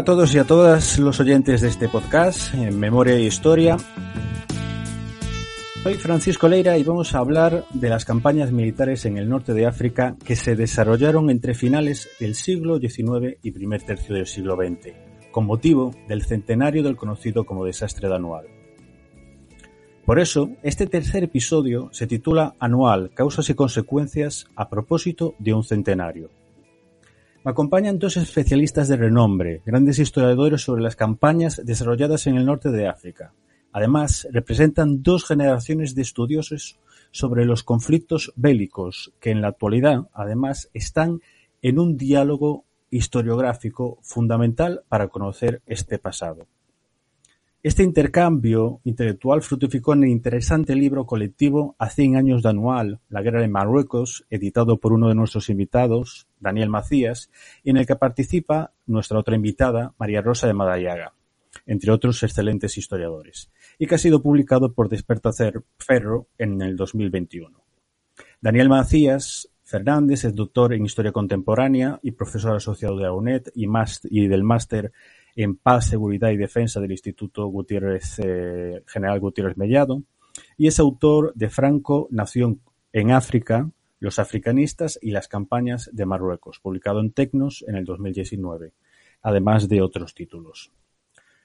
a todos y a todas los oyentes de este podcast, en Memoria e Historia. Soy Francisco Leira y vamos a hablar de las campañas militares en el norte de África que se desarrollaron entre finales del siglo XIX y primer tercio del siglo XX, con motivo del centenario del conocido como desastre de Anual. Por eso, este tercer episodio se titula Anual, causas y consecuencias a propósito de un centenario. Me acompañan dos especialistas de renombre, grandes historiadores sobre las campañas desarrolladas en el norte de África. Además, representan dos generaciones de estudiosos sobre los conflictos bélicos que en la actualidad, además, están en un diálogo historiográfico fundamental para conocer este pasado. Este intercambio intelectual fructificó en el interesante libro colectivo A 100 años de Anual, La guerra de Marruecos, editado por uno de nuestros invitados, Daniel Macías, y en el que participa nuestra otra invitada, María Rosa de Madariaga, entre otros excelentes historiadores, y que ha sido publicado por Desperta Ferro en el 2021. Daniel Macías Fernández es doctor en Historia Contemporánea y profesor asociado de la UNED y, y del máster en Paz, Seguridad y Defensa del Instituto Gutiérrez eh, General Gutiérrez Mellado y es autor de Franco nació en África, los africanistas y las campañas de Marruecos, publicado en Tecnos en el 2019, además de otros títulos.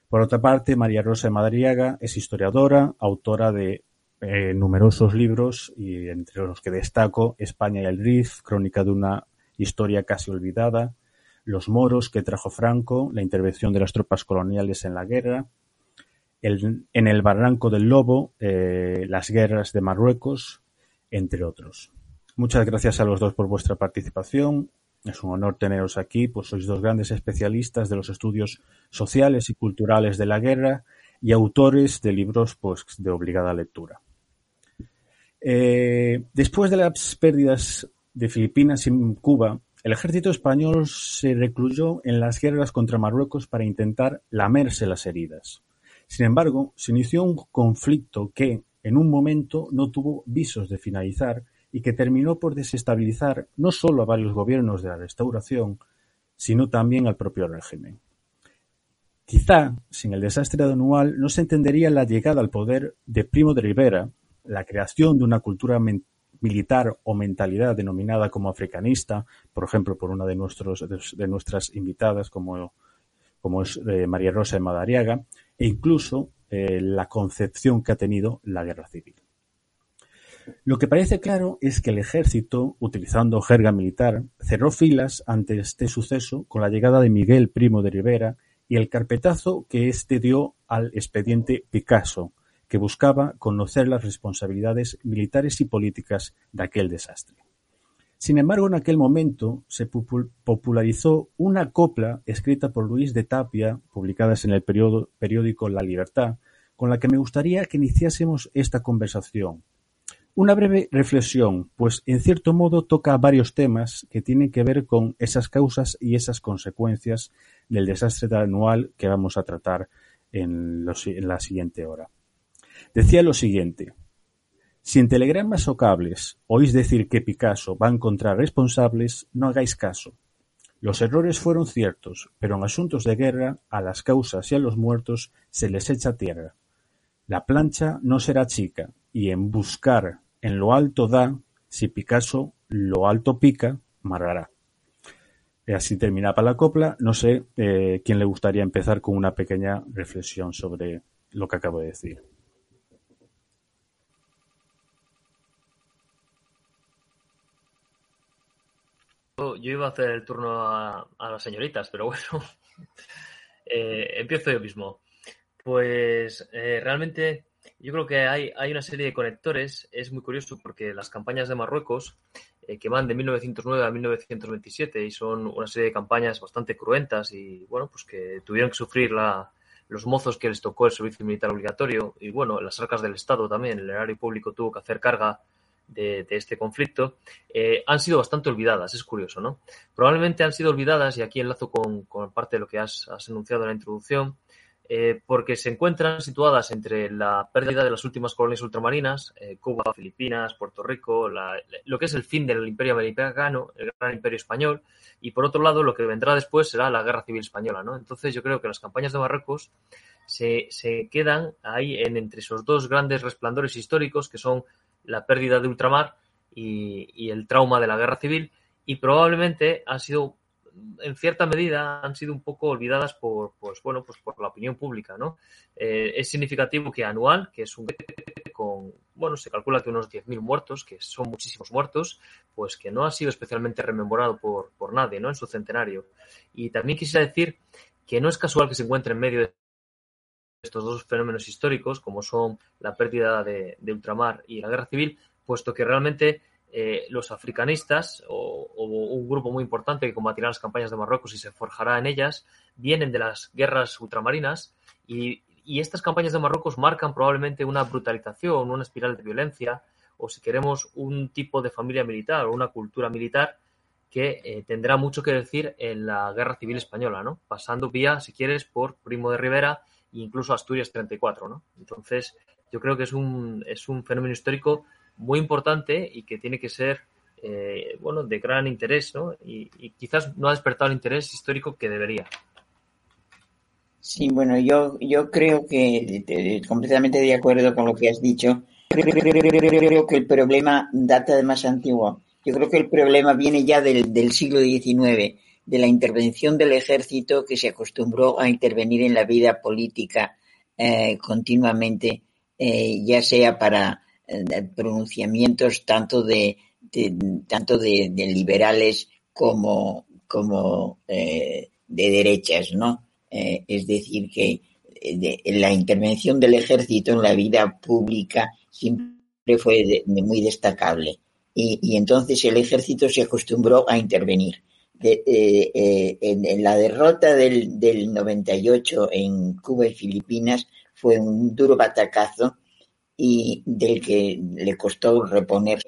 Por otra parte, María Rosa Madariaga es historiadora, autora de eh, numerosos libros y entre los que destaco España y el RIF, Crónica de una historia casi olvidada, los moros que trajo Franco, la intervención de las tropas coloniales en la guerra, en el Barranco del Lobo, eh, las guerras de Marruecos, entre otros. Muchas gracias a los dos por vuestra participación. Es un honor teneros aquí, pues sois dos grandes especialistas de los estudios sociales y culturales de la guerra y autores de libros pues, de obligada lectura. Eh, después de las pérdidas de Filipinas y Cuba, el ejército español se recluyó en las guerras contra Marruecos para intentar lamerse las heridas. Sin embargo, se inició un conflicto que, en un momento, no tuvo visos de finalizar y que terminó por desestabilizar no solo a varios gobiernos de la Restauración, sino también al propio régimen. Quizá, sin el desastre de Anual, no se entendería la llegada al poder de Primo de Rivera, la creación de una cultura militar o mentalidad denominada como africanista, por ejemplo, por una de, nuestros, de nuestras invitadas como, como es eh, María Rosa de Madariaga, e incluso eh, la concepción que ha tenido la guerra civil. Lo que parece claro es que el ejército, utilizando jerga militar, cerró filas ante este suceso con la llegada de Miguel Primo de Rivera y el carpetazo que éste dio al expediente Picasso, que buscaba conocer las responsabilidades militares y políticas de aquel desastre. Sin embargo, en aquel momento se popularizó una copla escrita por Luis de Tapia, publicadas en el periódico La Libertad, con la que me gustaría que iniciásemos esta conversación. Una breve reflexión, pues en cierto modo toca varios temas que tienen que ver con esas causas y esas consecuencias del desastre anual que vamos a tratar en, en la siguiente hora. Decía lo siguiente, si en telegramas o cables oís decir que Picasso va a encontrar responsables, no hagáis caso. Los errores fueron ciertos, pero en asuntos de guerra a las causas y a los muertos se les echa tierra. La plancha no será chica, y en buscar en lo alto da, si Picasso lo alto pica, margará. Así terminaba la copla. No sé eh, quién le gustaría empezar con una pequeña reflexión sobre lo que acabo de decir. Yo iba a hacer el turno a, las señoritas, pero bueno, eh, empiezo yo mismo. Pues eh, realmente yo creo que hay, hay, una serie de conectores. Es muy curioso porque las campañas de Marruecos, eh, que van de 1909 a 1927 y son una serie de campañas bastante cruentas y, bueno, pues que tuvieron que sufrir la, los mozos que les tocó el servicio militar obligatorio y, bueno, las arcas del Estado también, el erario público tuvo que hacer carga de, este conflicto, eh, han sido bastante olvidadas, es curioso, ¿no? Probablemente han sido olvidadas, y aquí enlazo con, con parte de lo que has, has enunciado en la introducción, eh, porque se encuentran situadas entre la pérdida de las últimas colonias ultramarinas, eh, Cuba, Filipinas, Puerto Rico, lo que es el fin del imperio americano, el gran imperio español, y por otro lado lo que vendrá después será la guerra civil española. ¿no? Entonces yo creo que las campañas de Marruecos se, se quedan ahí en, entre esos dos grandes resplandores históricos que son la pérdida de ultramar y, y el trauma de la guerra civil, y probablemente han sido en cierta medida han sido un poco olvidadas por, pues, bueno, pues por la opinión pública, ¿no? Eh, es significativo que anual, que es un con, bueno, se calcula que unos 10.000 muertos, que son muchísimos muertos, pues que no ha sido especialmente rememorado por, por nadie, ¿no? En su centenario. Y también quisiera decir que no es casual que se encuentre en medio de estos dos fenómenos históricos, como son la pérdida de, ultramar y la guerra civil, puesto que realmente eh, los africanistas o, un grupo muy importante que combatirá las campañas de Marruecos y se forjará en ellas, vienen de las guerras ultramarinas y, estas campañas de Marruecos marcan probablemente una brutalización, una espiral de violencia o si queremos un tipo de familia militar o una cultura militar que eh, tendrá mucho que decir en la guerra civil española, ¿no? Pasando vía, si quieres, por Primo de Rivera incluso Asturias 34, ¿no? Entonces, yo creo que es un, es un fenómeno histórico muy importante y que tiene que ser eh, bueno de gran interés ¿no? Y, quizás no ha despertado el interés histórico que debería. Sí, bueno, yo, yo creo que completamente de acuerdo con lo que has dicho. Creo que el problema data de más antiguo. Yo creo que el problema viene ya del, del siglo XIX, de la intervención del ejército que se acostumbró a intervenir en la vida política eh, continuamente, eh, ya sea para pronunciamientos tanto de, tanto de, liberales como, como eh, de derechas, ¿no? Eh, es decir, que eh, la intervención del ejército en la vida pública siempre fue muy destacable. Y, entonces el ejército se acostumbró a intervenir. En, la derrota del, del 98 en Cuba y Filipinas fue un duro batacazo y del que le costó reponer,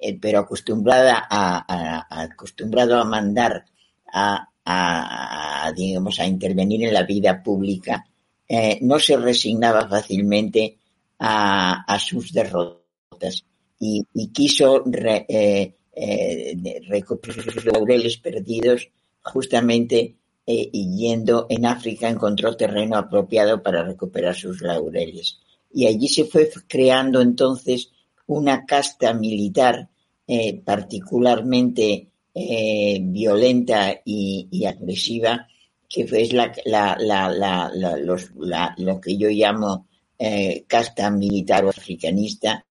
eh, pero acostumbrada a, acostumbrado a mandar a, a, digamos a intervenir en la vida pública, eh, no se resignaba fácilmente a, sus derrotas y, quiso eh, recuperar sus laureles perdidos justamente yendo en África encontró terreno apropiado para recuperar sus laureles. Y allí se fue creando entonces una casta militar eh, particularmente eh, violenta y, agresiva, que es la, lo que yo llamo eh, casta militar o africanista,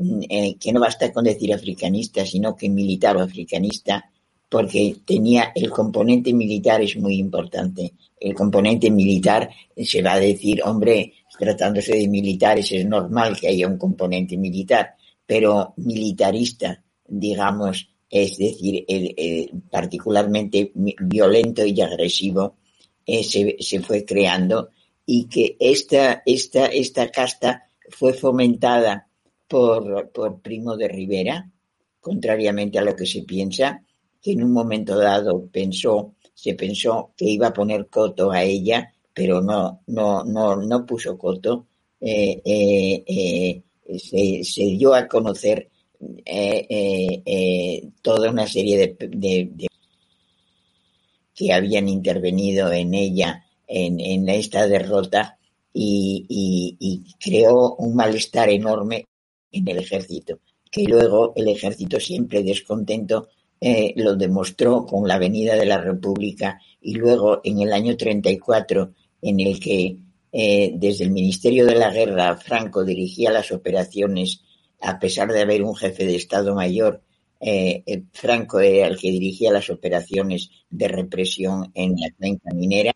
mm, que no basta con decir africanista, sino que militar o africanista, porque tenía el componente militar es muy importante. El componente militar se va a decir, hombre, tratándose de militares es normal que haya un componente militar, pero militarista, digamos, es decir, particularmente violento y agresivo, eh, se, fue creando y que esta, esta, esta casta fue fomentada por, por Primo de Rivera, contrariamente a lo que se piensa, que en un momento dado pensó, se pensó que iba a poner coto a ella, pero no, no, no, no puso coto. Eh, eh, eh, se, dio a conocer toda una serie de, que habían intervenido en ella en, en esta derrota y, y, creó un malestar enorme en el ejército, que luego el ejército siempre descontento eh, lo demostró con la venida de la República y luego en el año 34 en el que eh, desde el Ministerio de la Guerra Franco dirigía las operaciones a pesar de haber un jefe de Estado Mayor, eh, Franco era el que dirigía las operaciones de represión en la cuenca minera.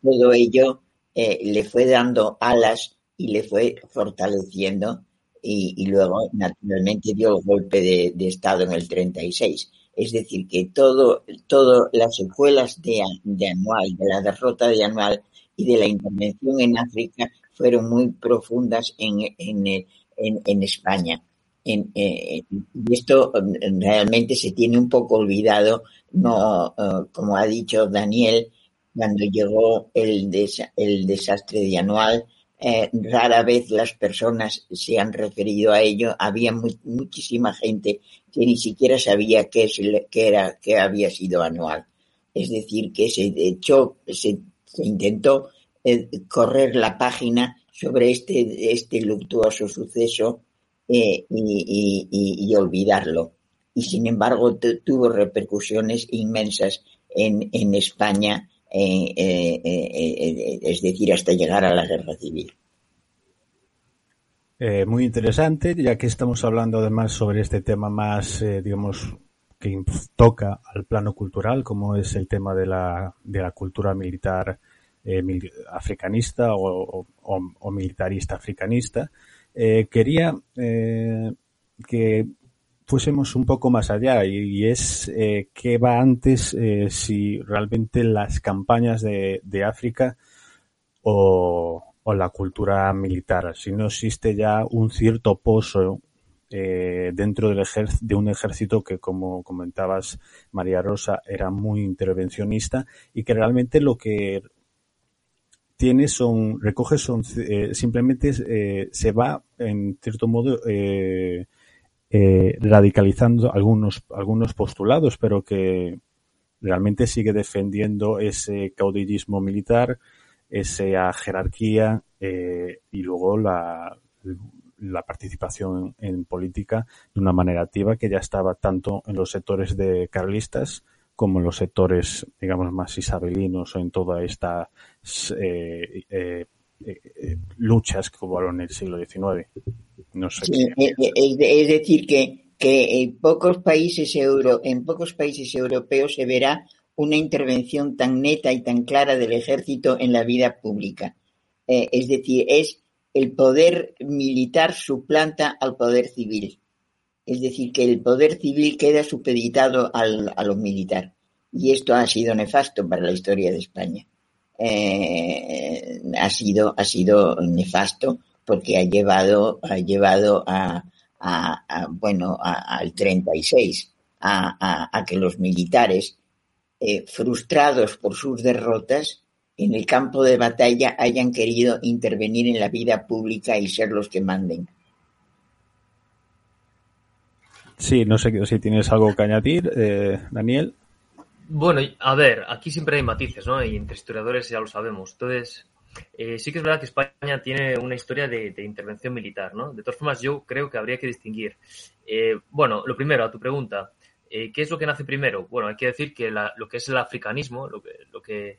todo ello le fue dando alas y le fue fortaleciendo y, luego naturalmente dio el golpe de, Estado en el 36. Es decir, que todo, todo las secuelas de, Anual, de la derrota de Anual y de la intervención en África fueron muy profundas en, en, en, España. Eh, y esto mm, realmente se tiene un poco olvidado, no, eh, como ha dicho Daniel, cuando llegó el, el desastre de Anual, eh, rara vez las personas se han referido a ello. Había muchísima gente que ni siquiera sabía qué, era, qué había sido anual. Es decir, que se echó, se, intentó eh, correr la página sobre este, este luctuoso suceso eh, y, olvidarlo. Y sin embargo tuvo repercusiones inmensas en, en España eh, eh, eh, es decir, hasta llegar a la guerra civil. muy interesante, ya que estamos hablando además sobre este tema más, digamos, que toca al plano cultural, como es el tema de la, de la cultura militar africanista o, militarista africanista. quería que fuésemos un poco más allá y, es eh, qué va antes eh, si realmente las campañas de, África o, la cultura militar, si no existe ya un cierto pozo eh, dentro del de un ejército que, como comentabas, María Rosa, era muy intervencionista y que realmente lo que tiene son, recoge son, simplemente se va, en cierto modo, eh, radicalizando algunos, algunos postulados, pero que realmente sigue defendiendo ese caudillismo militar, esa jerarquía eh, y luego la, la participación en política de una manera activa que ya estaba tanto en los sectores de carlistas como en los sectores, digamos, más isabelinos o en toda esta eh, eh, eh, luchas que hubo en el siglo XIX. No sé. Eh, eh, es, decir, que, que en pocos países euro, en pocos países europeos se verá una intervención tan neta y tan clara del ejército en la vida pública. es decir, es el poder militar suplanta al poder civil. Es decir, que el poder civil queda supeditado al, a lo militar. Y esto ha sido nefasto para la historia de España eh, ha sido ha sido nefasto porque ha llevado ha llevado a, a, bueno al 36 a, a, que los militares eh, frustrados por sus derrotas en el campo de batalla hayan querido intervenir en la vida pública y ser los que manden. Sí, no sé si tienes algo que añadir, eh, Daniel. Bueno, a ver, aquí siempre hay matices, ¿no? Y entre historiadores ya lo sabemos. Entonces, eh, sí que es verdad que España tiene una historia de, intervención militar, ¿no? De todas formas, yo creo que habría que distinguir. Eh, bueno, lo primero, a tu pregunta, eh, ¿qué es lo que nace primero? Bueno, hay que decir que lo que es el africanismo, lo que, lo que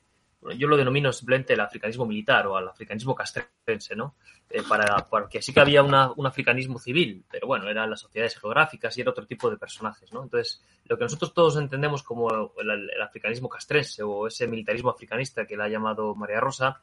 yo lo denomino simplemente el africanismo militar o el africanismo castrense, ¿no? Eh, para, porque sí que había una, un africanismo civil, pero bueno, eran las sociedades geográficas y era otro tipo de personajes, ¿no? Entonces, lo que nosotros todos entendemos como el, africanismo castrense o ese militarismo africanista que le ha llamado María Rosa,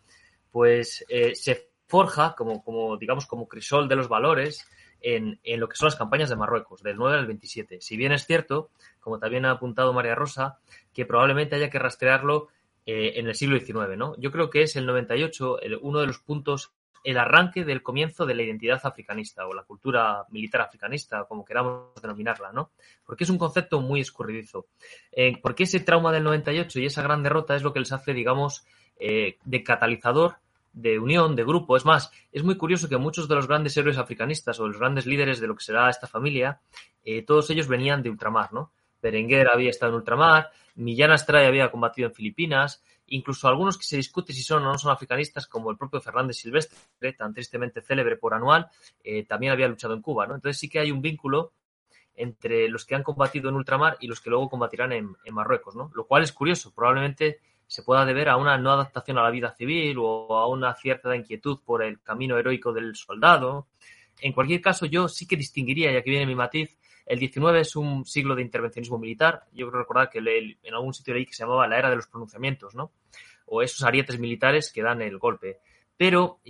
pues eh, se forja como, como, digamos, como crisol de los valores en, en, lo que son las campañas de Marruecos, del 9 al 27. Si bien es cierto, como también ha apuntado María Rosa, que probablemente haya que rastrearlo eh, en el siglo XIX, ¿no? Yo creo que es el 98 uno de los puntos el arranque del comienzo de la identidad africanista o la cultura militar africanista, como queramos denominarla, ¿no? Porque es un concepto muy escurridizo. Eh, porque ese trauma del 98 y esa gran derrota es lo que les hace, digamos, eh, de catalizador de unión, de grupo. Es más, es muy curioso que muchos de los grandes héroes africanistas o los grandes líderes de lo que será esta familia, todos ellos venían de ultramar, ¿no? Berenguer había estado en ultramar, Millán Astray había combatido en Filipinas, incluso algunos que se discute si son o no son africanistas, como el propio Fernández Silvestre, tan tristemente célebre por anual, eh, también había luchado en Cuba, ¿no? Entonces sí que hay un vínculo entre los que han combatido en ultramar y los que luego combatirán en, Marruecos, ¿no? Lo cual es curioso, probablemente se pueda deber a una no adaptación a la vida civil o a una cierta inquietud por el camino heroico del soldado. En cualquier caso, yo sí que distinguiría, y aquí viene mi matiz, el 19 es un siglo de intervencionismo militar. Yo creo recordar que en algún sitio leí que se llamaba la era de los pronunciamientos, ¿no? O esos arietes militares que dan el golpe. Pero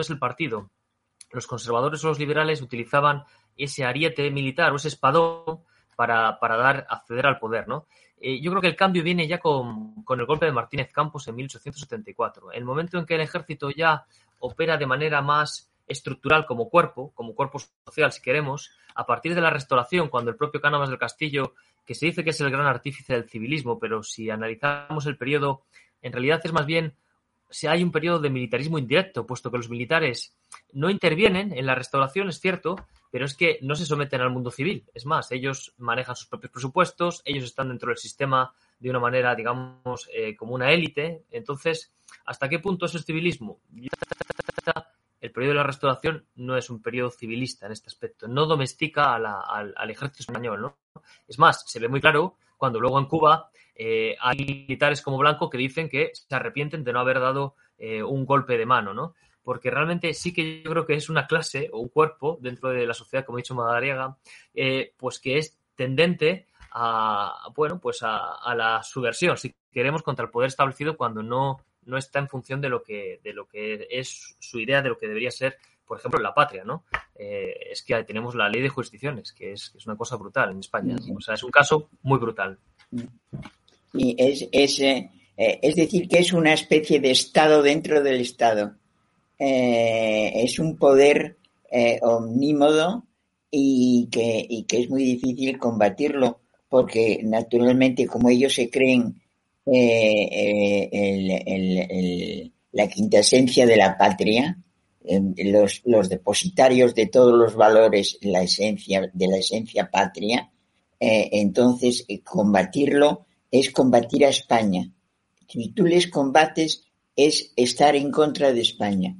es el partido. Los conservadores o los liberales utilizaban ese ariete militar o ese espadón para, para dar, acceder al poder, ¿no? Eh, yo creo que el cambio viene ya con, con, el golpe de Martínez Campos en 1874. El momento en que el ejército ya opera de manera más estructural como cuerpo, como cuerpo social, si queremos, a partir de la restauración, cuando el propio Cánovas del Castillo, que se dice que es el gran artífice del civilismo, pero si analizamos el periodo, en realidad es más bien si hay un periodo de militarismo indirecto, puesto que los militares no intervienen en la restauración, es cierto, pero es que no se someten al mundo civil. Es más, ellos manejan sus propios presupuestos, ellos están dentro del sistema de una manera, digamos, eh, como una élite. Entonces, ¿hasta qué punto eso es civilismo? El periodo de la restauración no es un periodo civilista en este aspecto, no domestica al, ejército español. ¿no? Es más, se ve muy claro cuando luego en Cuba eh, hay militares como Blanco que dicen que se arrepienten de no haber dado eh, un golpe de mano, ¿no? porque realmente sí que yo creo que es una clase o un cuerpo dentro de la sociedad, como ha dicho Madariaga, eh, pues que es tendente a, bueno, pues a, la subversión, si queremos, contra el poder establecido cuando no, no está en función de lo que, de lo que es su idea de lo que debería ser, por ejemplo, la patria, ¿no? Eh, es que tenemos la ley de jurisdicciones, que es, es una cosa brutal en España. O sea, es un caso muy brutal. Y es, es, eh, es decir, que es una especie de Estado dentro del Estado. Eh, es un poder eh, omnímodo y que, y que es muy difícil combatirlo porque naturalmente como ellos se creen eh, el, la quinta esencia de la patria, los, los, depositarios de todos los valores, la esencia de la esencia patria, entonces combatirlo es combatir a España. Si tú les combates es estar en contra de España.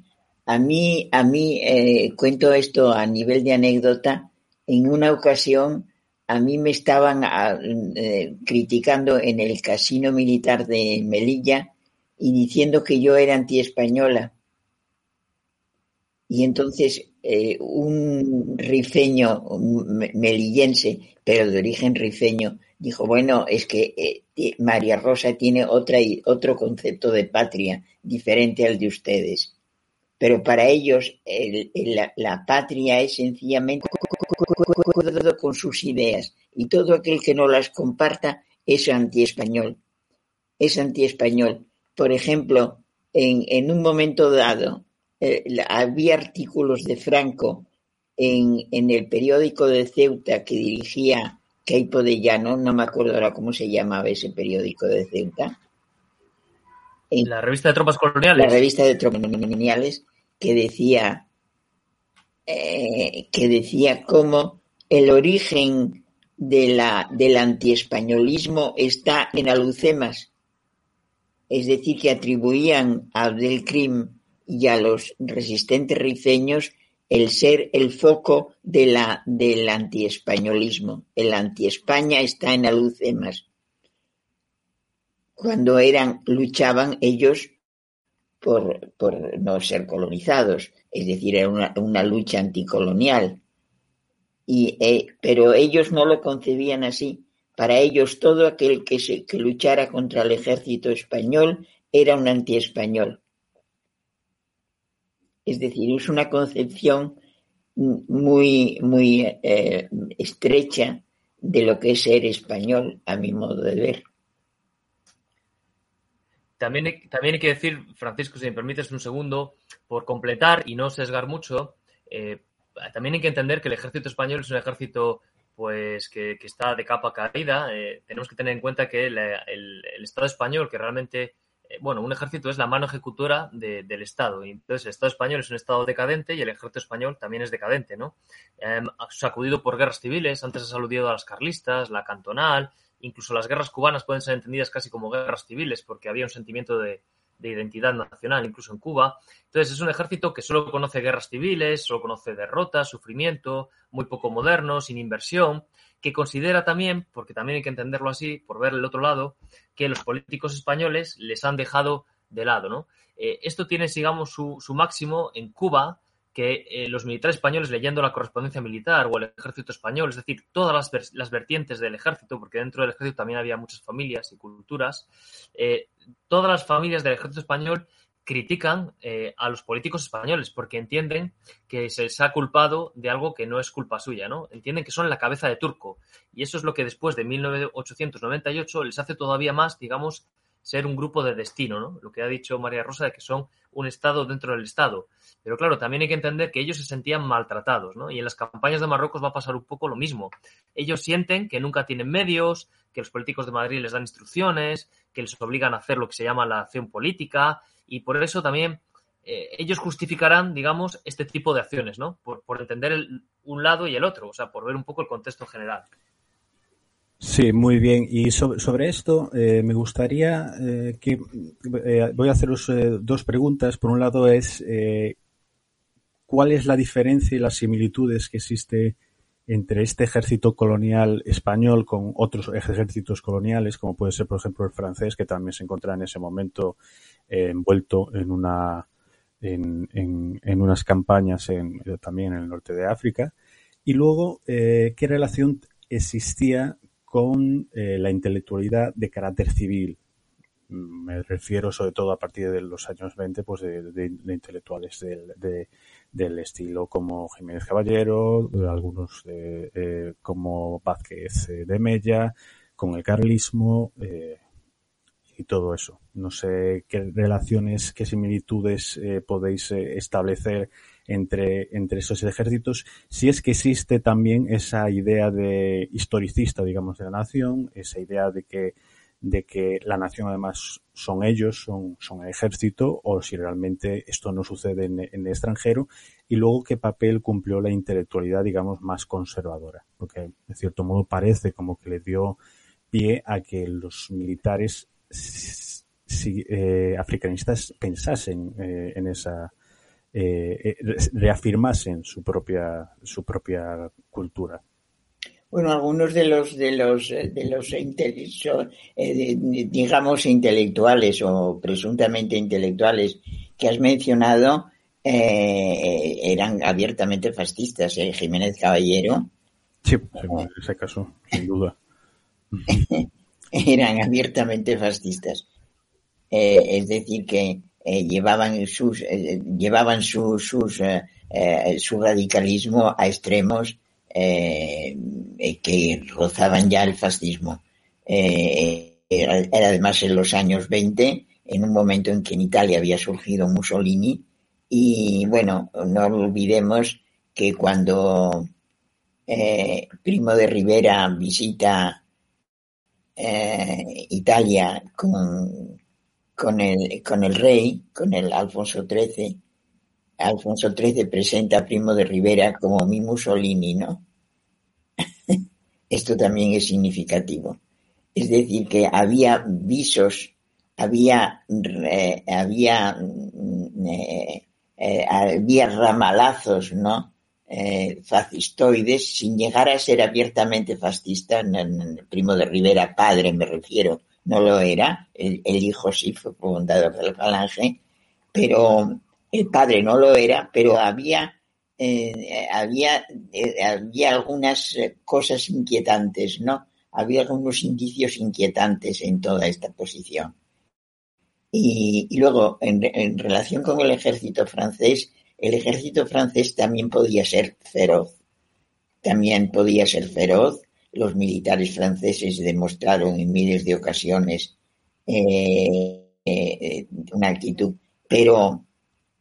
A mí, a mí eh, cuento esto a nivel de anécdota. En una ocasión, a mí me estaban ah, eh, criticando en el casino militar de Melilla y diciendo que yo era antiespañola. Y entonces eh, un rifeño melillense, pero de origen rifeño, dijo, bueno, es que María Rosa tiene otra, otro concepto de patria diferente al de ustedes pero para ellos la, patria es sencillamente con sus ideas y todo aquel que no las comparta es antiespañol. Es antiespañol. Por ejemplo, en, un momento dado eh, había artículos de Franco en, el periódico de Ceuta que dirigía Caipo de Llano, no me acuerdo ahora cómo se llamaba ese periódico de Ceuta. la revista de tropas coloniales. La revista de tropas coloniales, que decía, eh, que decía cómo el origen de la, del antiespañolismo está en Alucemas, es decir, que atribuían a Abdelkrim y a los resistentes rifeños el ser el foco de la, del antiespañolismo. El antiespaña está en Alucemas. Cuando eran, luchaban ellos por, por no ser colonizados, es decir, era una, lucha anticolonial. Eh, pero ellos no lo concebían así. Para ellos todo aquel que, se, que luchara contra el ejército español era un antiespañol. Es decir, es una concepción muy, muy eh, estrecha de lo que es ser español, a mi modo de ver. también, también hay que decir, Francisco, si me permites un segundo, por completar y no sesgar mucho, eh, también hay que entender que el ejército español es un ejército pues que, está de capa caída. Eh, tenemos que tener en cuenta que el, Estado español, que realmente, bueno, un ejército es la mano ejecutora del Estado. entonces, el Estado español es un Estado decadente y el ejército español también es decadente, ¿no? Em, sacudido por guerras civiles, antes has aludido a las carlistas, la cantonal, incluso las guerras cubanas pueden ser entendidas casi como guerras civiles porque había un sentimiento de, de identidad nacional, incluso en Cuba. Entonces es un ejército que solo conoce guerras civiles, solo conoce derrotas, sufrimiento, muy poco moderno, sin inversión, que considera también, porque también hay que entenderlo así, por ver el otro lado, que los políticos españoles les han dejado de lado. ¿no? Eh, esto tiene, digamos, su, su máximo en Cuba, que eh, los militares españoles leyendo la correspondencia militar o el ejército español, es decir, todas las, vertientes del ejército, porque dentro del ejército también había muchas familias y culturas, eh, todas las familias del ejército español critican eh, a los políticos españoles porque entienden que se les ha culpado de algo que no es culpa suya, ¿no? Entienden que son la cabeza de turco. Y eso es lo que después de 1898 les hace todavía más, digamos, ser un grupo de destino, ¿no? Lo que ha dicho María Rosa de que son un Estado dentro del Estado. Pero claro, también hay que entender que ellos se sentían maltratados. Y en las campañas de Marruecos va a pasar un poco lo mismo. Ellos sienten que nunca tienen medios, que los políticos de Madrid les dan instrucciones, que les obligan a hacer lo que se llama la acción política, y por eso también eh, ellos justificarán, digamos, este tipo de acciones, ¿no? Por, entender un lado y el otro, o sea, por ver un poco el contexto general. Sí, muy bien. Y sobre, esto eh, me gustaría eh, que voy a haceros dos preguntas. Por un lado es cuál es la diferencia y las similitudes que existe entre este ejército colonial español con otros ejércitos coloniales, como puede ser, por ejemplo, el francés, que también se encontraba en ese momento envuelto en una en, en, unas campañas en, también en el norte de África. Y luego, qué relación existía con eh, la intelectualidad de carácter civil. Me refiero sobre todo a partir de los años 20, pues de, intelectuales del, estilo como Jiménez Caballero, algunos eh, como Vázquez de Mella, con el carlismo eh, y todo eso. No sé qué relaciones, qué similitudes podéis establecer entre, entre esos ejércitos, si es que existe también esa idea de historicista, digamos, de la nación, esa idea de que, de que la nación además son ellos, son, son el ejército, o si realmente esto no sucede en, en el extranjero, y luego qué papel cumplió la intelectualidad, digamos, más conservadora, porque de cierto modo parece como que le dio pie a que los militares si, eh, africanistas pensasen eh, en esa eh, eh, reafirmasen su propia, su propia cultura. Bueno, algunos de los de los eh, de los digamos intelectuales o presuntamente intelectuales que has mencionado eran abiertamente fascistas. Jiménez Caballero. Sí, en ese caso, sin duda. eran abiertamente fascistas. es decir que eh, llevaban sus eh, llevaban su, sus eh, su radicalismo a extremos que rozaban ya el fascismo. Era, era, además en los años 20, en un momento en que en Italia había surgido Mussolini, y bueno, no olvidemos que cuando Primo de Rivera visita Italia con, con el, con el rey, con el Alfonso XIII. Alfonso XIII presenta a Primo de Rivera como mi Mussolini, ¿no? Esto también es significativo. Es decir, que había visos, había, eh, había, eh, eh, había ramalazos, ¿no? fascistoides, sin llegar a ser abiertamente fascista, Primo de Rivera, padre me refiero, no lo era, el, hijo sí fue fundador de la falange, pero el padre no lo era, pero había, eh, había, eh, había algunas cosas inquietantes, ¿no? Había algunos indicios inquietantes en toda esta posición. Y, luego, en, relación con el ejército francés, el ejército francés también podía ser feroz. También podía ser feroz los militares franceses demostraron en miles de ocasiones eh, una actitud, pero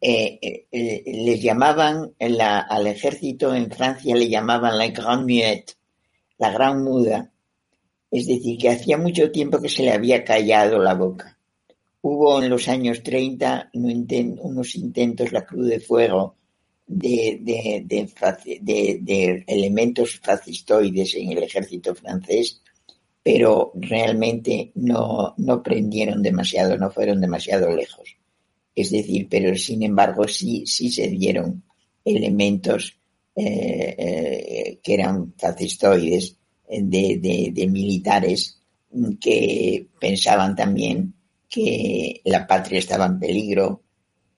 les llamaban al ejército en Francia le llamaban la Grande Muette, la gran muda, es decir, que hacía mucho tiempo que se le había callado la boca. Hubo en los años 30 unos intentos, la Cruz de Fuego, de, elementos fascistoides en el ejército francés, pero realmente no prendieron demasiado, no fueron demasiado lejos. Es decir, pero sin embargo sí, sí se dieron elementos eh, eh, que eran fascistoides de, de militares que pensaban también que la patria estaba en peligro,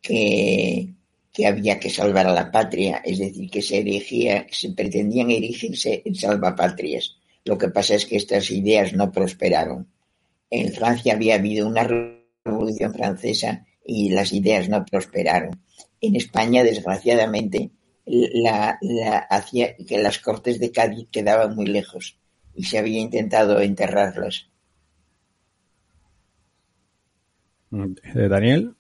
que, que había que salvar a la patria, es decir, que se erigía, se pretendían erigirse en salvapatrias. Lo que pasa es que estas ideas no prosperaron. En Francia había habido una revolución francesa y las ideas no prosperaron. En España, desgraciadamente, la, hacía que las cortes de Cádiz quedaban muy lejos y se había intentado enterrarlas. Eh, Daniel.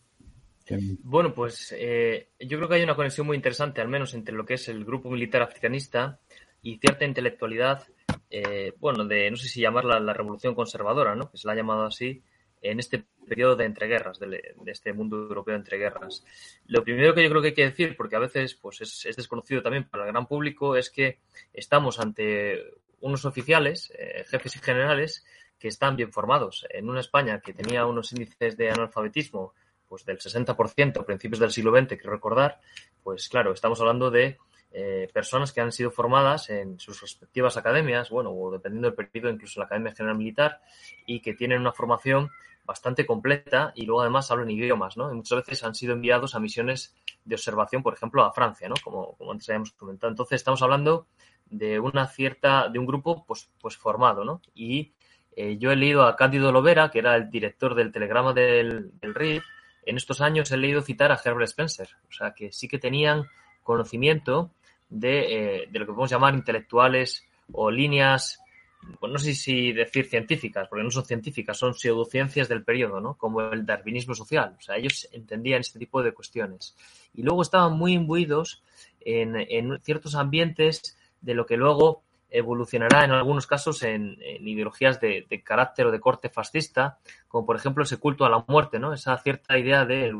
Bueno, pues eh, yo creo que hay una conexión muy interesante, al menos entre lo que es el grupo militar africanista y cierta intelectualidad, eh, bueno, de no sé si llamarla la revolución conservadora, ¿no? Que se la ha llamado así en este periodo de entreguerras, de, este mundo europeo de entreguerras. Lo primero que yo creo que hay que decir, porque a veces pues es, desconocido también para el gran público, es que estamos ante unos oficiales, jefes y generales, que están bien formados. En una España que tenía unos índices de analfabetismo pues del 60% a principios del siglo XX, quiero recordar, pues claro, estamos hablando de eh, personas que han sido formadas en sus respectivas academias, bueno, o dependiendo del periodo, incluso la Academia General Militar, y que tienen una formación bastante completa y luego además hablan idiomas, ¿no? Y muchas veces han sido enviados a misiones de observación, por ejemplo, a Francia, ¿no? Como, como antes habíamos comentado. Entonces estamos hablando de una cierta, de un grupo pues, pues formado, ¿no? Y eh, yo he leído a Cándido Lovera, que era el director del telegrama del, del RIF. En estos años he leído citar a Herbert Spencer. O sea, que sí que tenían conocimiento de, eh, de lo que podemos llamar intelectuales o líneas, pues no sé si decir científicas, porque no son científicas, son pseudociencias del periodo, ¿no? Como el darwinismo social. O sea, ellos entendían este tipo de cuestiones. Y luego estaban muy imbuidos en, en ciertos ambientes de lo que luego evolucionará en algunos casos en, ideologías de, carácter o de corte fascista, como por ejemplo ese culto a la muerte, ¿no? Esa cierta idea del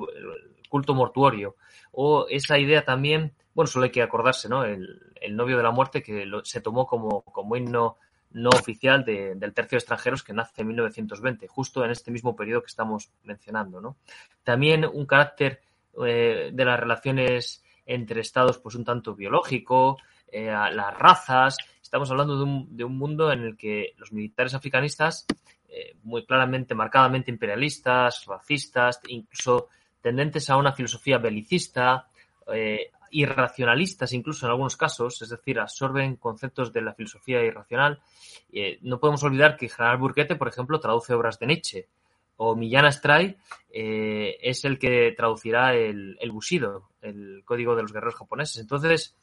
culto mortuorio. O esa idea también, bueno, solo hay que acordarse, ¿no? El, novio de la muerte que se tomó como, como himno no oficial del tercio de extranjeros que nace en 1920, justo en este mismo periodo que estamos mencionando, ¿no? También un carácter eh, de las relaciones entre estados, pues un tanto biológico, eh, las razas, Estamos hablando de un, de un mundo en el que los militares africanistas, eh, muy claramente, marcadamente imperialistas, racistas, incluso tendentes a una filosofía belicista, irracionalistas incluso en algunos casos, es decir, absorben conceptos de la filosofía irracional. Eh, no podemos olvidar que General Burquete, por ejemplo, traduce obras de Nietzsche, o Millán Astray es el que traducirá el, el Bushido, el código de los guerreros japoneses. Entonces,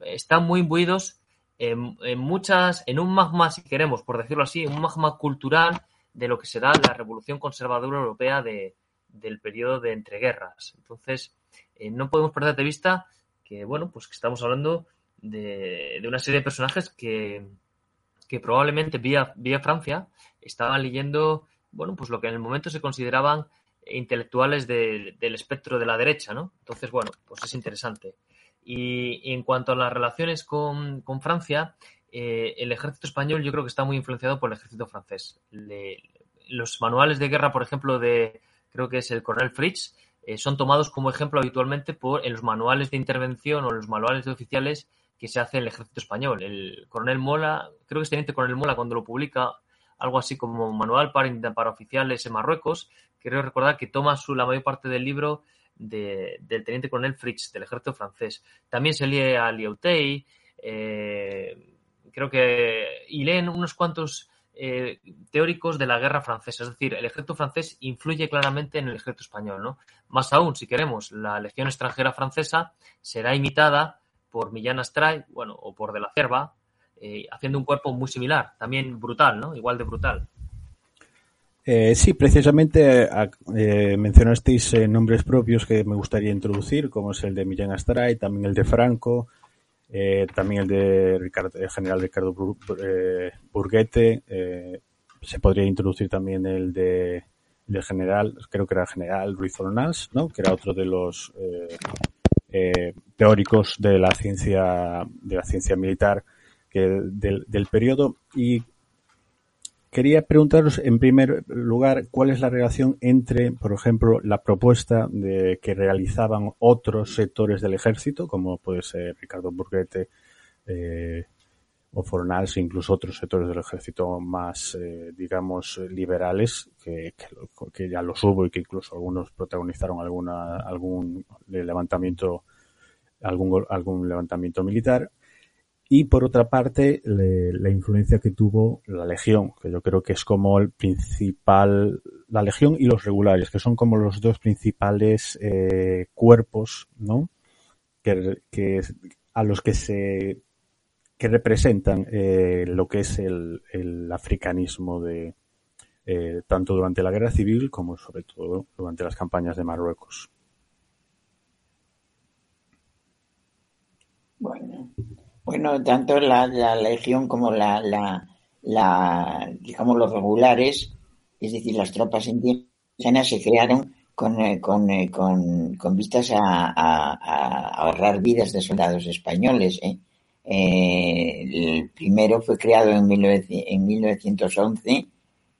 están muy imbuidos en, muchas, en un magma, si queremos, por decirlo así, un magma cultural de lo que será la revolución conservadora europea de, del periodo de entreguerras. Entonces, eh, no podemos perder de vista que, bueno, pues que estamos hablando de, de una serie de personajes que, que probablemente vía, vía Francia estaban leyendo, bueno, pues lo que en el momento se consideraban intelectuales del espectro de la derecha, ¿no? Entonces, bueno, pues es interesante. Y, en cuanto a las relaciones con, Francia, eh, el ejército español yo creo que está muy influenciado por el ejército francés. los manuales de guerra, por ejemplo, de creo que es el coronel Fritz, eh, son tomados como ejemplo habitualmente por en los manuales de intervención o los manuales de oficiales que se hace en el ejército español. El coronel Mola, creo que es teniente coronel Mola cuando lo publica, algo así como manual para, para oficiales en Marruecos, creo recordar que toma su, la mayor parte del libro del teniente coronel Fritz, del ejército francés. También se lee a Lyautey, eh, creo que, y leen unos cuantos eh, teóricos de la guerra francesa. Es decir, el ejército francés influye claramente en el ejército español, ¿no? Más aún, si queremos, la legión extranjera francesa será imitada por Millán Astray, bueno, o por De la Cerva, eh, haciendo un cuerpo muy similar, también brutal, ¿no? Igual de brutal. Eh, sí, precisamente mencionasteis nombres propios que me gustaría introducir, como es el de Millán Astray, también el de Franco, eh, también el de Ricardo, el general Ricardo eh, Burguete. se podría introducir también el de del general, creo que era el general Ruiz Ornals, ¿no? que era otro de los teóricos de la ciencia de la ciencia militar que del, del periodo y Quería preguntaros, en primer lugar, cuál es la relación entre, por ejemplo, la propuesta de que realizaban otros sectores del ejército, como puede ser Ricardo Burguete eh, o Fornals, e incluso otros sectores del ejército más, eh, digamos, liberales, que, ya los hubo y que incluso algunos protagonizaron alguna, algún levantamiento, algún, algún levantamiento militar y por otra parte la influencia que tuvo la Legión, que yo creo que es como el principal, la Legión y los regulares, que son como los dos principales eh, cuerpos, ¿no? Que, que, a los que se que representan eh, lo que es el, el africanismo de eh, tanto durante la guerra civil como sobre todo durante las campañas de Marruecos. Bueno, bueno, tanto la, la legión como la, la, la, digamos, los regulares, es decir, las tropas indígenas se crearon con, eh, con, eh, con, con vistas a, a, ahorrar vidas de soldados españoles. ¿eh? Eh, el primero fue creado en, 19, en 1911,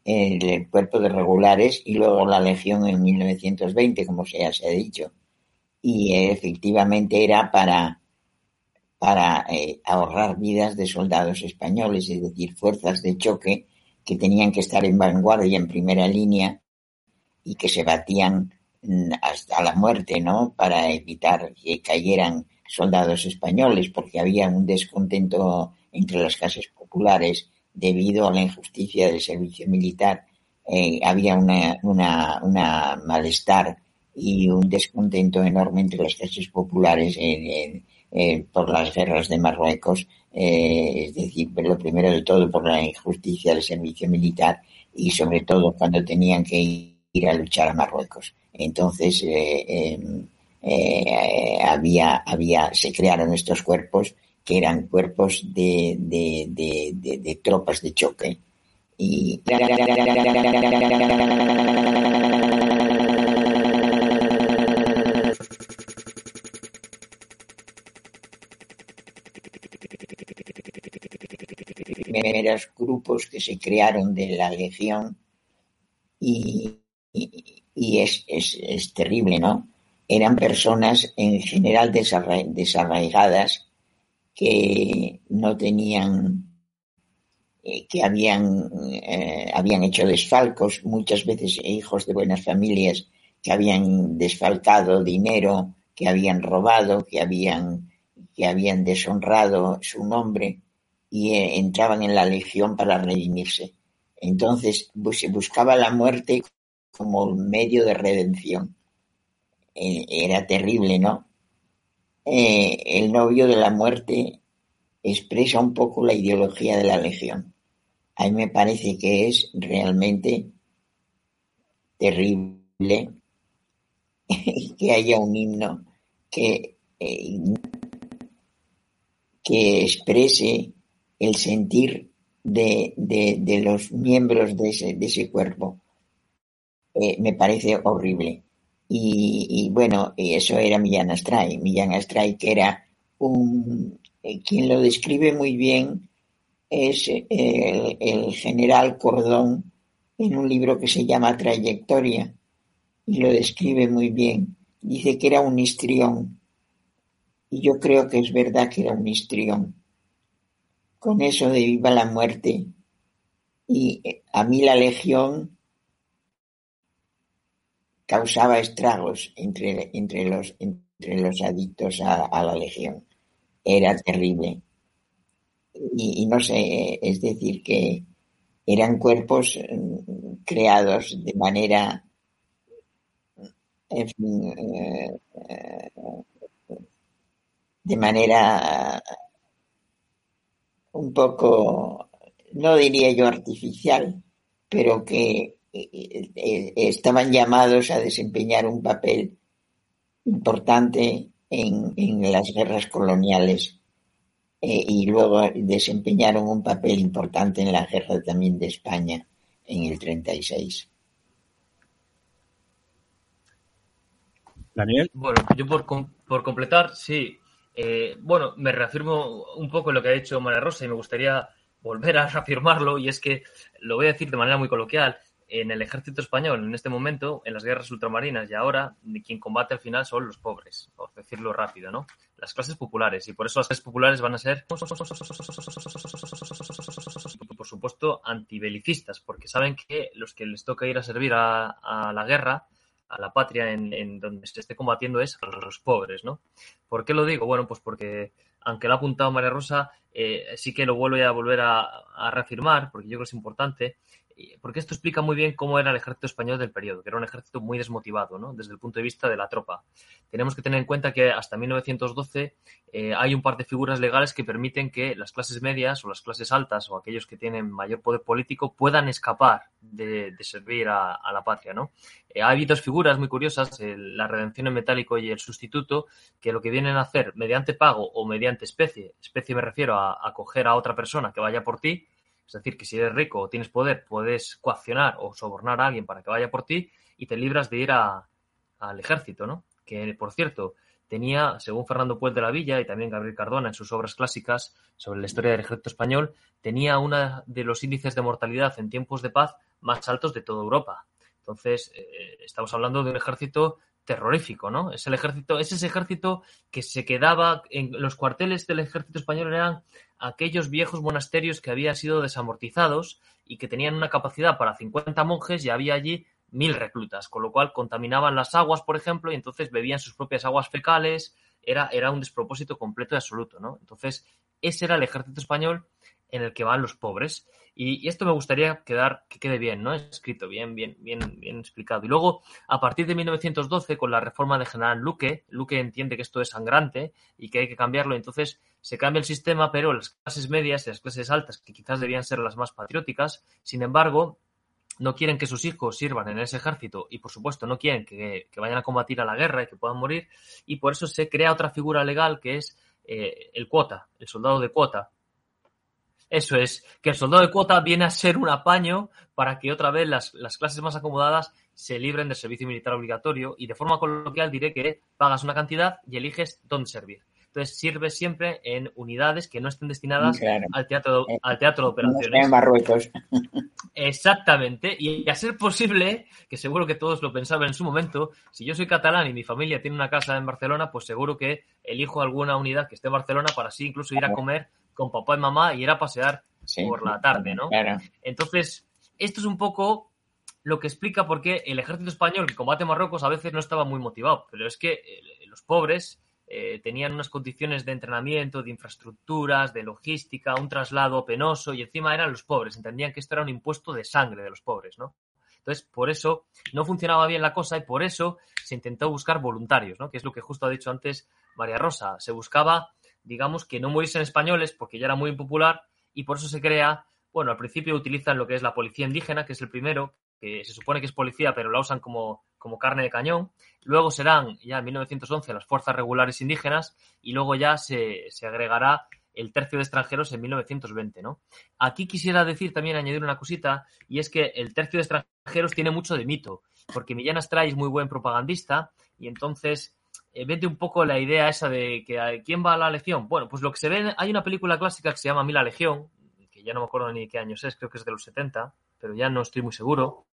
el cuerpo de regulares, y luego la legión en 1920, como ya se ha dicho. Y efectivamente era para para eh, ahorrar vidas de soldados españoles, es decir, fuerzas de choque que tenían que estar en vanguardia, en primera línea, y que se batían mm, hasta la muerte, ¿no? Para evitar que cayeran soldados españoles, porque había un descontento entre las clases populares debido a la injusticia del servicio militar. Eh, había una, malestar y un descontento enorme entre las clases populares en eh, por las guerras de Marruecos, eh, es decir, lo primero de todo por la injusticia del servicio militar y sobre todo cuando tenían que ir a luchar a Marruecos. Entonces, eh, em, eh, había, había, se crearon estos cuerpos que eran cuerpos de, de, de, tropas de choque. Primeros grupos que se crearon de la Legión y, es, es, terrible, ¿no? Eran personas en general desarraigadas que no tenían, eh, que habían, eh, habían hecho desfalcos, muchas veces hijos de buenas familias que habían desfalcado dinero, que habían robado, que habían, que habían deshonrado su nombre y eh, entraban en la legión para redimirse. Entonces se buscaba la muerte como medio de redención. Eh, era terrible, ¿no? Eh, el novio de la muerte expresa un poco la ideología de la legión. A mí me parece que es realmente terrible que haya un himno que, eh, que exprese el sentir de, de, los miembros de ese, de ese cuerpo. Eh, me parece horrible. Y, y, bueno, eso era Millán Astray. Millán Astray, que era un. Eh, quien lo describe muy bien es el, el, general Cordón en un libro que se llama Trayectoria y lo describe muy bien. Dice que era un histrión. Y yo creo que es verdad que era un histrión con eso de viva la muerte. Y eh, a mí la legión causaba estragos entre, entre, los, entre los adictos a, la legión. Era terrible. Y, y, no sé, es decir, que eran cuerpos mm, creados de manera, en fin, eh, eh, de manera un poco, no diría yo artificial, pero que estaban llamados a desempeñar un papel importante en, en las guerras coloniales y luego desempeñaron un papel importante en la guerra también de España en el 36. Daniel. Bueno, yo por, por completar, sí. Eh, bueno, me reafirmo un poco en lo que ha dicho María Rosa y me gustaría volver a reafirmarlo y es que lo voy a decir de manera muy coloquial. En el ejército español, en este momento, en las guerras ultramarinas y ahora, quien combate al final son los pobres, por decirlo rápido, ¿no? Las clases populares. Y por eso las clases populares van a ser, por supuesto, antibelicistas, porque saben que los que les toca ir a servir a, a la guerra a la patria en, donde se esté combatiendo es a los pobres, ¿no? ¿Por qué lo digo? Bueno, pues porque aunque lo ha apuntado María Rosa, eh, sí que lo vuelvo a volver a, a, reafirmar, porque yo creo que es importante, porque esto explica muy bien cómo era el ejército español del periodo, que era un ejército muy desmotivado, ¿no? Desde el punto de vista de la tropa. Tenemos que tener en cuenta que hasta 1912 eh, hay un par de figuras legales que permiten que las clases medias o las clases altas o aquellos que tienen mayor poder político puedan escapar de, servir a, la patria. Eh, hay dos figuras muy curiosas, la redención en metálico y el sustituto, que lo que vienen a hacer mediante pago o mediante especie, especie me refiero a acoger a otra persona que vaya por ti, es decir, que si eres rico o tienes poder, puedes coaccionar o sobornar a alguien para que vaya por ti y te libras de ir al ejército, ¿no? Que, por cierto, tenía, según Fernando Puel de la Villa y también Gabriel Cardona en sus obras clásicas sobre la historia del ejército español, tenía uno de los índices de mortalidad en tiempos de paz más altos de toda Europa. Entonces, eh, estamos hablando de un ejército terrorífico, ¿no? Es el ejército, es ese ejército que se quedaba en los cuarteles del ejército español eran aquellos viejos monasterios que habían sido desamortizados y que tenían una capacidad para 50 monjes y había allí mil reclutas, con lo cual contaminaban las aguas, por ejemplo, y entonces bebían sus propias aguas fecales, era, era un despropósito completo y absoluto, ¿no? Entonces, ese era el ejército español en el que van los pobres. Y, esto me gustaría quedar, que quede bien, ¿no? Escrito, bien, bien, bien, bien explicado. Y luego, a partir de 1912, con la reforma de General Luque, Luque entiende que esto es sangrante y que hay que cambiarlo, entonces se cambia el sistema, pero las clases medias y las clases altas, que quizás debían ser las más patrióticas, sin embargo, no quieren que sus hijos sirvan en ese ejército y, por supuesto, no quieren que, vayan a combatir a la guerra y que puedan morir, y por eso se crea otra figura legal que es eh, el cuota, el soldado de cuota, eso es, que el soldado de cuota viene a ser un apaño para que otra vez las, clases más acomodadas se libren del servicio militar obligatorio y de forma coloquial diré que pagas una cantidad y eliges dónde servir. Entonces sirve siempre en unidades que no estén destinadas al teatro eh, al teatro de operaciones. En Marruecos. Exactamente. Y a ser posible, que seguro que todos lo pensaban en su momento, si yo soy catalán y mi familia tiene una casa en Barcelona, pues seguro que elijo alguna unidad que esté en Barcelona para así incluso ir a comer con papá y mamá y ir a pasear por la tarde, ¿no? Entonces, esto es un poco lo que explica por qué el ejército español que combate Marruecos a veces no estaba muy motivado, pero es que eh, los pobres eh, tenían unas condiciones de entrenamiento, de infraestructuras, de logística, un traslado penoso y encima eran los pobres, entendían que esto era un impuesto de sangre de los pobres, ¿no? Entonces, por eso no funcionaba bien la cosa y por eso se intentó buscar voluntarios, ¿no? Que es lo que justo ha dicho antes María Rosa. Se buscaba digamos, que no muriesen españoles porque ya era muy impopular y por eso se crea, bueno, al principio utilizan lo que es la policía indígena, que es el primero, que se supone que es policía, pero la usan como, como carne de cañón. Luego serán ya en 1911 las fuerzas regulares indígenas y luego ya se, se agregará el tercio de extranjeros en 1920, ¿no? Aquí quisiera decir también, añadir una cosita, y es que el tercio de extranjeros tiene mucho de mito, porque Millán Astray es muy buen propagandista y entonces eh, vete un poco la idea esa de que quién va a la Legión. Bueno, pues lo que se ve, hay una película clásica que se llama Mila Legión, que ya no me acuerdo ni qué años es, creo que es de los 70, pero ya no estoy muy seguro,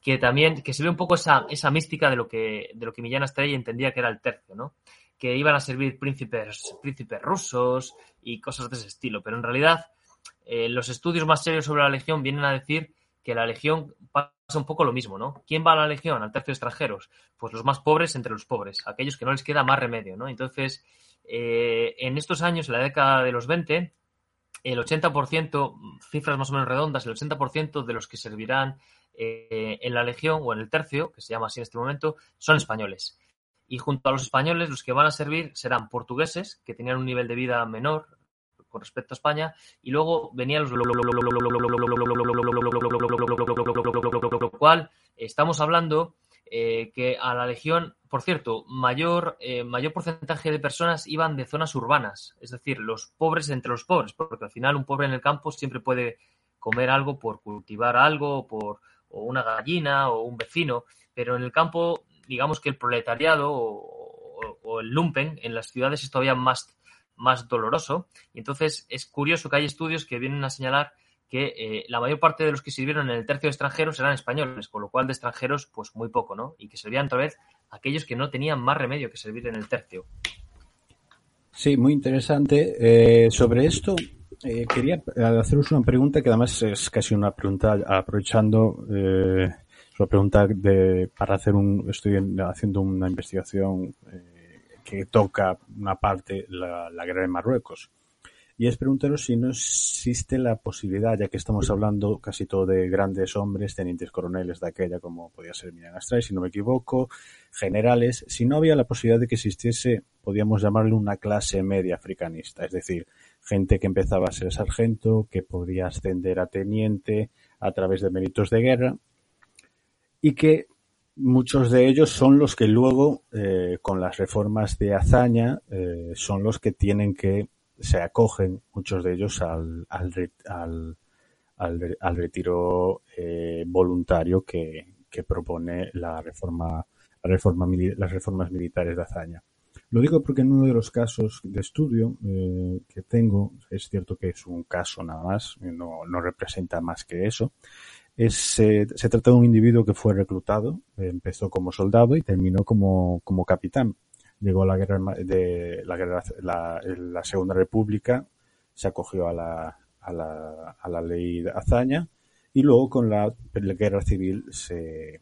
que también, que se ve un poco esa, esa mística de lo que, de lo que Millán Estrella entendía que era el tercio, ¿no? Que iban a servir príncipes, príncipes rusos y cosas de ese estilo, pero en realidad eh, los estudios más serios sobre la Legión vienen a decir que la Legión un poco lo mismo, ¿no? ¿Quién va a la Legión, al tercio de extranjeros? Pues los más pobres entre los pobres, aquellos que no les queda más remedio, ¿no? Entonces, eh, en estos años, en la década de los 20, el 80%, cifras más o menos redondas, el 80% de los que servirán eh, en la Legión o en el tercio, que se llama así en este momento, son españoles. Y junto a los españoles, los que van a servir serán portugueses, que tenían un nivel de vida menor, con respecto a España y luego venían los cual estamos hablando eh, que a la Legión, por cierto, mayor, eh, mayor porcentaje de personas iban de zonas urbanas, es decir, los pobres entre los pobres, porque al final un pobre en el campo siempre puede comer algo por cultivar algo, por o una gallina o un vecino, pero en el campo, digamos que el proletariado o, o el lumpen en las ciudades es todavía más, más doloroso. Y entonces es curioso que hay estudios que vienen a señalar que eh, la mayor parte de los que sirvieron en el tercio de extranjeros eran españoles, con lo cual de extranjeros, pues muy poco, ¿no? Y que servían otra vez aquellos que no tenían más remedio que servir en el tercio. Sí, muy interesante. Eh, sobre esto, eh, quería haceros una pregunta que además es casi una pregunta aprovechando eh, una pregunta de, para hacer un estoy haciendo una investigación que toca una parte la, la guerra de Marruecos y es preguntaros si no existe la posibilidad, ya que estamos hablando casi todo de grandes hombres, tenientes coroneles de aquella, como podía ser Miriam Astray, si no me equivoco, generales, si no había la posibilidad de que existiese, podríamos llamarle una clase media africanista, es decir, gente que empezaba a ser sargento, que podía ascender a teniente a través de méritos de guerra, y que muchos de ellos son los que luego, eh, con las reformas de hazaña, eh, son los que tienen que se acogen muchos de ellos al, al, al, al, al retiro eh, voluntario que, que, propone la reforma, la reforma las reformas militares de hazaña. Lo digo porque en uno de los casos de estudio eh, que tengo, es cierto que es un caso nada más, no, no representa más que eso, es, eh, se trata de un individuo que fue reclutado, empezó como soldado y terminó como, como capitán llegó la guerra de la guerra la, la Segunda República se acogió a la, a la, a la ley de hazaña y luego con la, guerra civil se,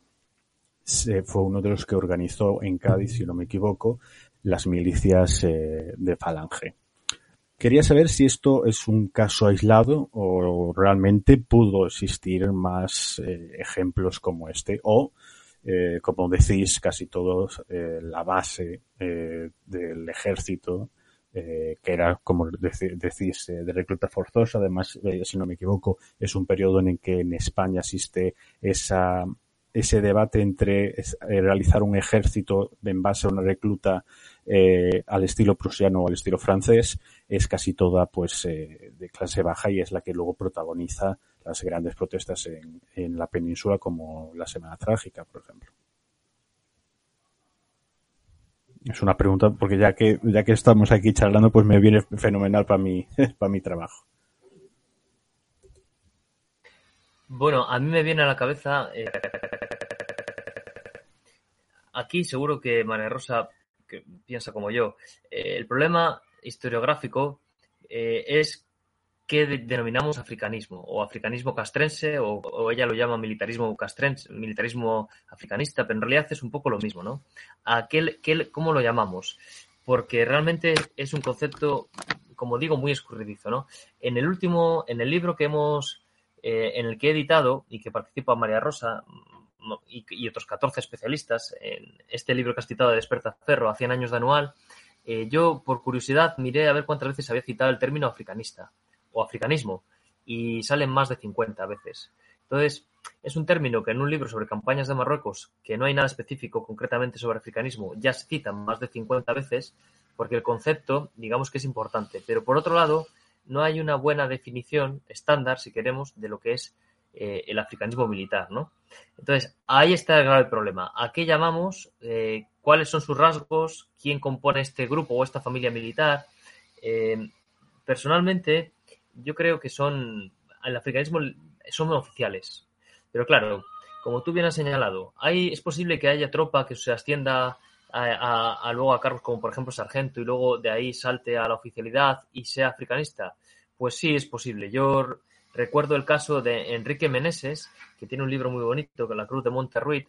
se, fue uno de los que organizó en Cádiz, si no me equivoco, las milicias eh, de Falange. Quería saber si esto es un caso aislado o realmente pudo existir más eh, ejemplos como este o eh, como decís casi todos, eh, la base eh, del ejército, eh, que era, como decís, de recluta forzosa. Además, si no me equivoco, es un periodo en el que en España existe esa, ese debate entre realizar un ejército en base a una recluta al estilo prusiano o al estilo francés, es casi toda pues de clase baja y es la que luego protagoniza las grandes protestas en, en la península como la Semana Trágica, por ejemplo. Es una pregunta porque ya que ya que estamos aquí charlando, pues me viene fenomenal para mi para mi trabajo. Bueno, a mí me viene a la cabeza eh, aquí seguro que María Rosa que piensa como yo. Eh, el problema historiográfico eh, es que denominamos africanismo, o africanismo castrense, o, o, ella lo llama militarismo castrense, militarismo africanista, pero en realidad es un poco lo mismo, ¿no? Aquel, ¿Cómo lo llamamos? Porque realmente es un concepto, como digo, muy escurridizo, ¿no? En el último, en el libro que hemos, eh, en el que he editado y que participa María Rosa mm, y, y, otros 14 especialistas, en este libro que has citado de Desperta Ferro, a 100 años de anual, eh, yo, por curiosidad, miré a ver cuántas veces había citado el término africanista o africanismo y salen más de 50 veces. Entonces, es un término que en un libro sobre campañas de Marruecos, que no hay nada específico concretamente sobre africanismo, ya se citan más de 50 veces, porque el concepto, digamos que es importante. Pero por otro lado, no hay una buena definición estándar, si queremos, de lo que es eh, el africanismo militar, ¿no? Entonces, ahí está el grave problema. ¿A qué llamamos? Eh, ¿Cuáles son sus rasgos? ¿Quién compone este grupo o esta familia militar? Eh, personalmente, yo creo que son, el africanismo son oficiales. Pero claro, como tú bien has señalado, hay, es posible que haya tropa que se ascienda a, a, a, luego a cargos como por ejemplo sargento y luego de ahí salte a la oficialidad y sea africanista. Pues sí, es posible. Yo recuerdo el caso de Enrique Meneses, que tiene un libro muy bonito, con la Cruz de Monterruid,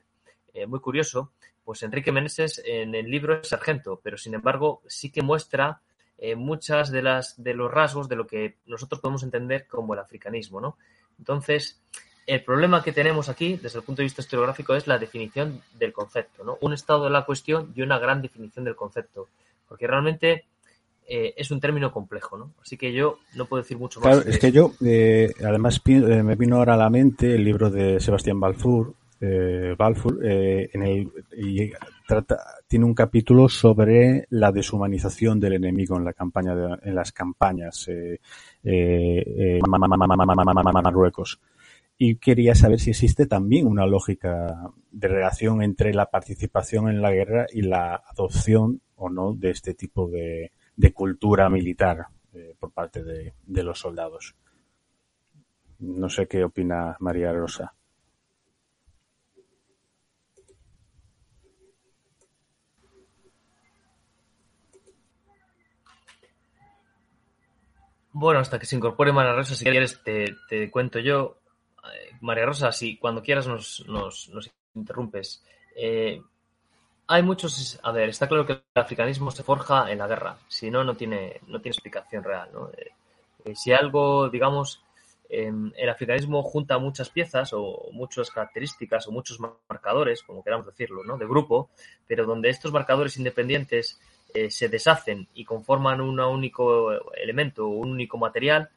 eh, muy curioso. Pues Enrique Meneses en el libro es sargento, pero sin embargo sí que muestra eh, muchas de las de los rasgos de lo que nosotros podemos entender como el africanismo, ¿no? Entonces, el problema que tenemos aquí, desde el punto de vista historiográfico, es la definición del concepto, ¿no? Un estado de la cuestión y una gran definición del concepto, porque realmente eh, es un término complejo, ¿no? Así que yo no puedo decir mucho más. Claro, es que yo, eh, además, eh, me vino ahora a la mente el libro de Sebastián Balfour, eh, Balfour, eh, en el, tiene un capítulo sobre la deshumanización del enemigo en la campaña, de, en las campañas Marruecos. Y quería saber si existe también una lógica de relación entre la participación en la guerra y la adopción o no de este tipo de, de cultura militar eh, por parte de, de los soldados. No sé qué opina María Rosa. Bueno, hasta que se incorpore María Rosa, si quieres, te, te cuento yo. Eh, María Rosa, si cuando quieras nos, nos, nos interrumpes. Eh, hay muchos. A ver, está claro que el africanismo se forja en la guerra. Si no, no tiene, no tiene explicación real. ¿no? Eh, si algo, digamos, eh, el africanismo junta muchas piezas o muchas características o muchos marcadores, como queramos decirlo, ¿no? de grupo, pero donde estos marcadores independientes eh, se deshacen y conforman un único elemento, un único material,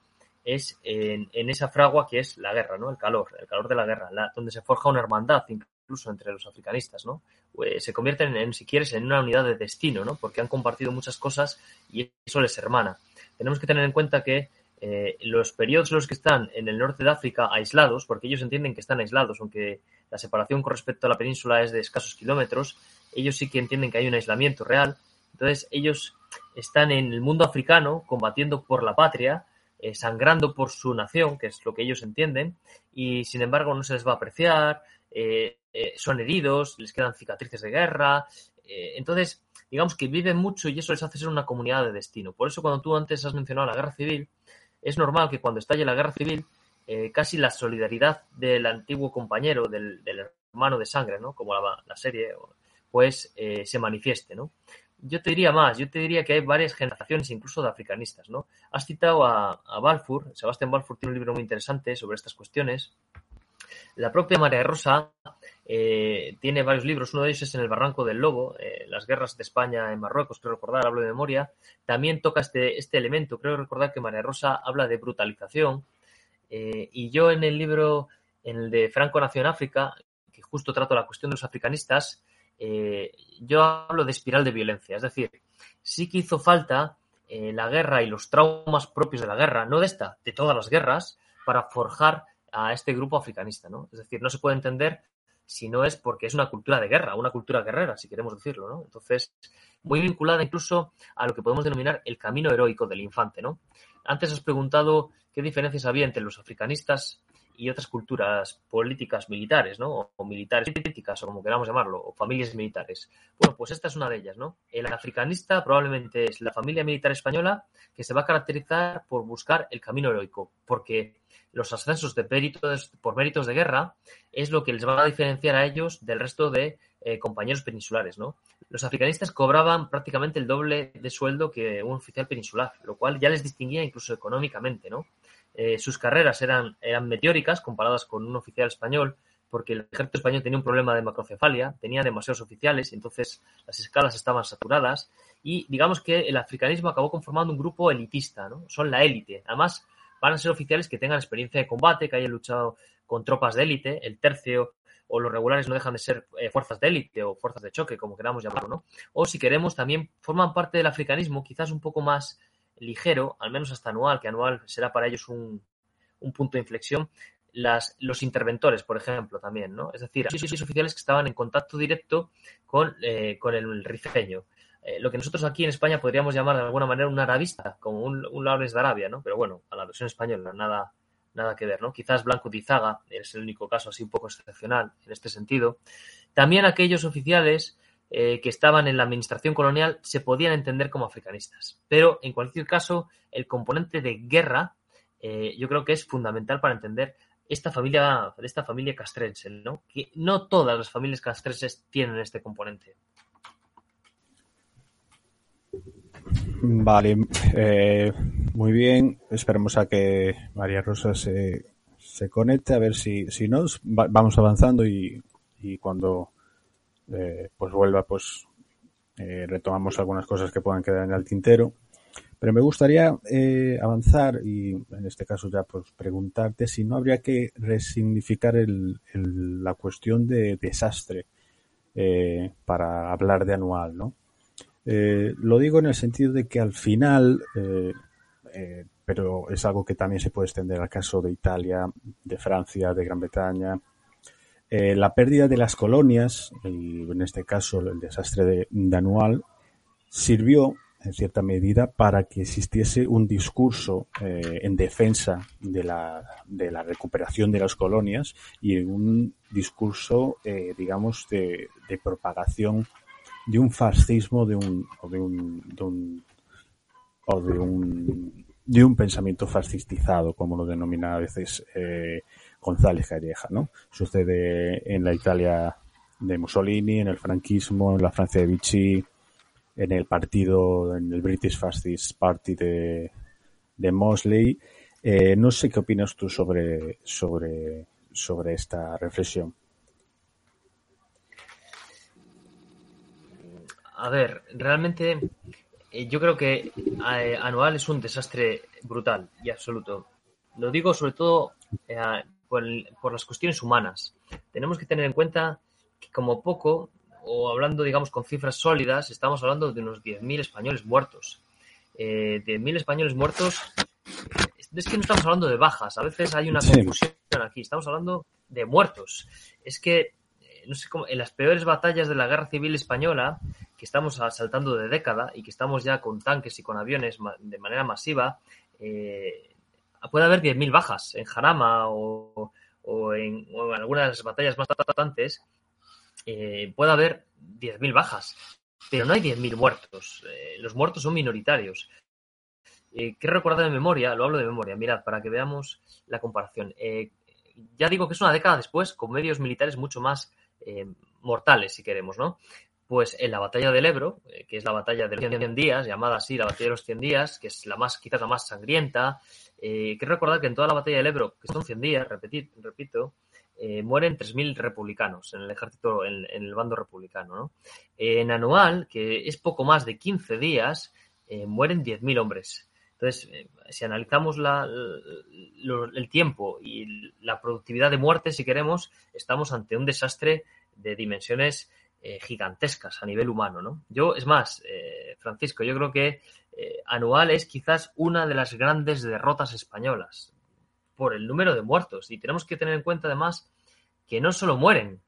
es en, esa fragua que es la guerra, ¿no? El calor, el calor de la guerra, la, donde se forja una hermandad incluso entre los africanistas, ¿no? Pues se convierten en, si quieres, en una unidad de destino, ¿no? Porque han compartido muchas cosas y eso les hermana. Tenemos que tener en cuenta que eh, los periodos los que están en el norte de África aislados, porque ellos entienden que están aislados, aunque la separación con respecto a la península es de escasos kilómetros, ellos sí que entienden que hay un aislamiento real. Entonces, ellos están en el mundo africano combatiendo por la patria, eh, sangrando por su nación, que es lo que ellos entienden, y sin embargo no se les va a apreciar, eh, eh, son heridos, les quedan cicatrices de guerra. Entonces, digamos que viven mucho y eso les hace ser una comunidad de destino. Por eso cuando tú antes has mencionado la guerra civil, es normal que cuando estalle la guerra civil, casi la solidaridad del antiguo compañero, del, hermano de sangre, ¿no? como la, la serie, pues se manifieste. ¿no? Yo te diría más, yo te diría que hay varias generaciones incluso de africanistas. ¿no? Has citado a, a Balfour, Sebastián Balfour tiene un libro muy interesante sobre estas cuestiones. La propia María Rosa eh, tiene varios libros, uno de ellos es En el Barranco del Lobo, eh, las guerras de España en Marruecos, creo recordar, hablo de memoria. También toca este, este elemento, creo recordar que María Rosa habla de brutalización. Eh, y yo en el libro, en el de Franco Nación África, que justo trato la cuestión de los africanistas, eh, yo hablo de espiral de violencia. Es decir, sí que hizo falta eh, la guerra y los traumas propios de la guerra, no de esta, de todas las guerras, para forjar a este grupo africanista, ¿no? Es decir, no se puede entender si no es porque es una cultura de guerra, una cultura guerrera, si queremos decirlo, ¿no? Entonces, muy vinculada incluso a lo que podemos denominar el camino heroico del infante, ¿no? Antes has preguntado qué diferencias había entre los africanistas y otras culturas políticas militares, ¿no? O militares políticas, o como queramos llamarlo, o familias militares. Bueno, pues esta es una de ellas, ¿no? El africanista probablemente es la familia militar española que se va a caracterizar por buscar el camino heroico, porque los ascensos de méritos, por méritos de guerra es lo que les va a diferenciar a ellos del resto de eh, compañeros peninsulares, ¿no? Los africanistas cobraban prácticamente el doble de sueldo que un oficial peninsular, lo cual ya les distinguía incluso económicamente, ¿no? Eh, sus carreras eran, eran meteóricas comparadas con un oficial español, porque el ejército español tenía un problema de macrocefalia, tenía demasiados oficiales, entonces las escalas estaban saturadas, y digamos que el africanismo acabó conformando un grupo elitista, ¿no? Son la élite. Además, van a ser oficiales que tengan experiencia de combate, que hayan luchado con tropas de élite, el tercio o los regulares no dejan de ser eh, fuerzas de élite o fuerzas de choque, como queramos llamarlo, ¿no? O si queremos, también forman parte del africanismo, quizás un poco más ligero, al menos hasta anual, que anual será para ellos un, un punto de inflexión, las, los interventores, por ejemplo, también, ¿no? Es decir, esos oficiales que estaban en contacto directo con, eh, con el rifeño. Eh, lo que nosotros aquí en España podríamos llamar de alguna manera un arabista, como un, un de Arabia, ¿no? Pero bueno, a la versión española, nada, nada que ver, ¿no? Quizás Blanco Tizaga es el único caso así un poco excepcional en este sentido. También aquellos oficiales eh, que estaban en la administración colonial se podían entender como africanistas. Pero en cualquier caso, el componente de guerra eh, yo creo que es fundamental para entender esta familia, esta familia castrense, ¿no? Que no todas las familias castrenses tienen este componente. Vale, eh, muy bien. Esperemos a que María Rosa se, se conecte, a ver si, si no, va, vamos avanzando y, y cuando eh, pues vuelva, pues eh, retomamos algunas cosas que puedan quedar en el tintero. Pero me gustaría eh, avanzar y en este caso ya pues preguntarte si no habría que resignificar el, la cuestión de desastre eh, para hablar de anual, ¿no? Lo digo en el sentido de que al final, pero es algo que también se puede extender al caso de Italia, de Francia, de Gran Bretaña, la pérdida de las colonias, y en este caso el desastre de anual, sirvió en cierta medida para que existiese un discurso eh, en defensa de la, de la recuperación de las colonias y un discurso, eh, digamos, de, de, propagación de un fascismo, de un, o de un, de un, o de un, de un pensamiento fascistizado, como lo denomina a veces eh, González Calleja, ¿no? Sucede en la Italia de Mussolini, en el franquismo, en la Francia de Vichy, en el partido, en el British Fascist Party de, de Mosley. Eh, no sé qué opinas tú sobre, sobre, sobre esta reflexión. A ver, realmente eh, yo creo que eh, Anual es un desastre brutal y absoluto. Lo digo sobre todo por, por, las cuestiones humanas. Tenemos que tener en cuenta que como poco o hablando, digamos, con cifras sólidas, estamos hablando de unos 10.000 españoles muertos. Eh, 10.000 españoles muertos, es que no estamos hablando de bajas, a veces hay una confusión aquí, estamos hablando de muertos. Es que, eh, no sé cómo, en las peores batallas de la Guerra Civil Española, que estamos saltando de década y que estamos ya con tanques y con aviones de manera masiva, eh, puede haber 10.000 bajas en Jarama o, en, o, en, algunas de las batallas más importantes eh, puede haber 10.000 bajas, pero no hay 10.000 muertos. Eh, los muertos son minoritarios. Eh, quiero recordar de memoria, lo hablo de memoria, mirad, para que veamos la comparación. Eh, ya digo que es una década después, con medios militares mucho más mortales, si queremos, ¿no? Pues en la batalla del Ebro, que es la batalla de los 100 días, llamada así la batalla de los 100 días, que es la más, quizás la más sangrienta, quiero recordar que en toda la batalla del Ebro, que son 100 días, repetir, repito, eh, mueren 3.000 republicanos en el ejército, en, el bando republicano. ¿no? en anual, que es poco más de 15 días, eh, mueren 10.000 hombres. Entonces, eh, si analizamos el tiempo y la productividad de muerte, si queremos, estamos ante un desastre de dimensiones eh, gigantescas a nivel humano. ¿no? Yo, es más, eh, Francisco, yo creo que anual es quizás una de las grandes derrotas españolas por el número de muertos. Y tenemos que tener en cuenta además que no solo mueren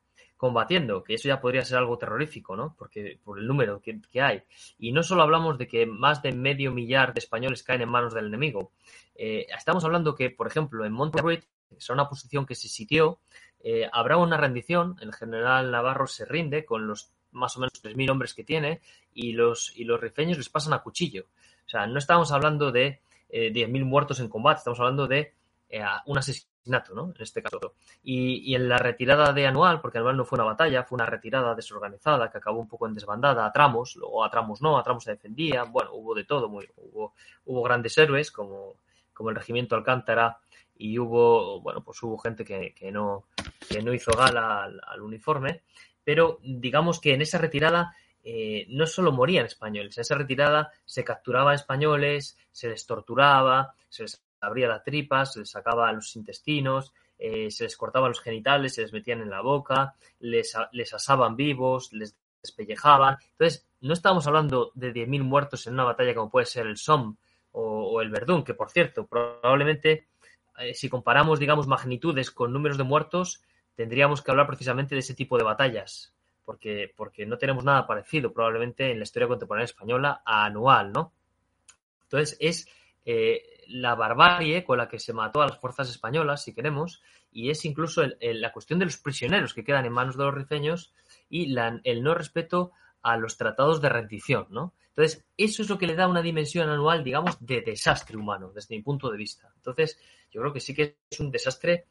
combatiendo, que eso ya podría ser algo terrorífico, ¿no? Porque por el número que, hay. Y no solo hablamos de que más de medio millar de españoles caen en manos del enemigo. Eh, estamos hablando que, por ejemplo, en Monterrey, que es una posición que se sitió, eh, habrá una rendición. El general Navarro se rinde con los más o menos 3.000 hombres que tiene y los, y los rifeños les pasan a cuchillo. O sea, no estamos hablando de eh, 10.000 muertos en combate, estamos hablando de eh, un asesinato, ¿no? En este caso. Y, y, en la retirada de Anual, porque Anual no fue una batalla, fue una retirada desorganizada que acabó un poco en desbandada a tramos, luego a tramos no, a tramos se defendía, bueno, hubo de todo, muy, hubo, hubo grandes héroes como, como el regimiento Alcántara y hubo, bueno, pues hubo gente que, que no, que no hizo gala al, uniforme, pero digamos que en esa retirada eh, no solo morían españoles, en esa retirada se capturaba españoles, se les torturaba, se les abría la tripa, se les sacaba los intestinos, eh, se les cortaba los genitales, se les metían en la boca, les, les asaban vivos, les despellejaban. Entonces, no estamos hablando de 10.000 muertos en una batalla como puede ser el Somme o, o el Verdún, que por cierto, probablemente, eh, si comparamos, digamos, magnitudes con números de muertos, tendríamos que hablar precisamente de ese tipo de batallas, porque, porque no tenemos nada parecido probablemente en la historia contemporánea española a anual, ¿no? Entonces, es eh, la barbarie con la que se mató a las fuerzas españolas, si queremos, y es incluso el, la cuestión de los prisioneros que quedan en manos de los rifeños y la, el no respeto a los tratados de rendición, ¿no? Entonces, eso es lo que le da una dimensión anual, digamos, de desastre humano, desde mi punto de vista. Entonces, yo creo que sí que es un desastre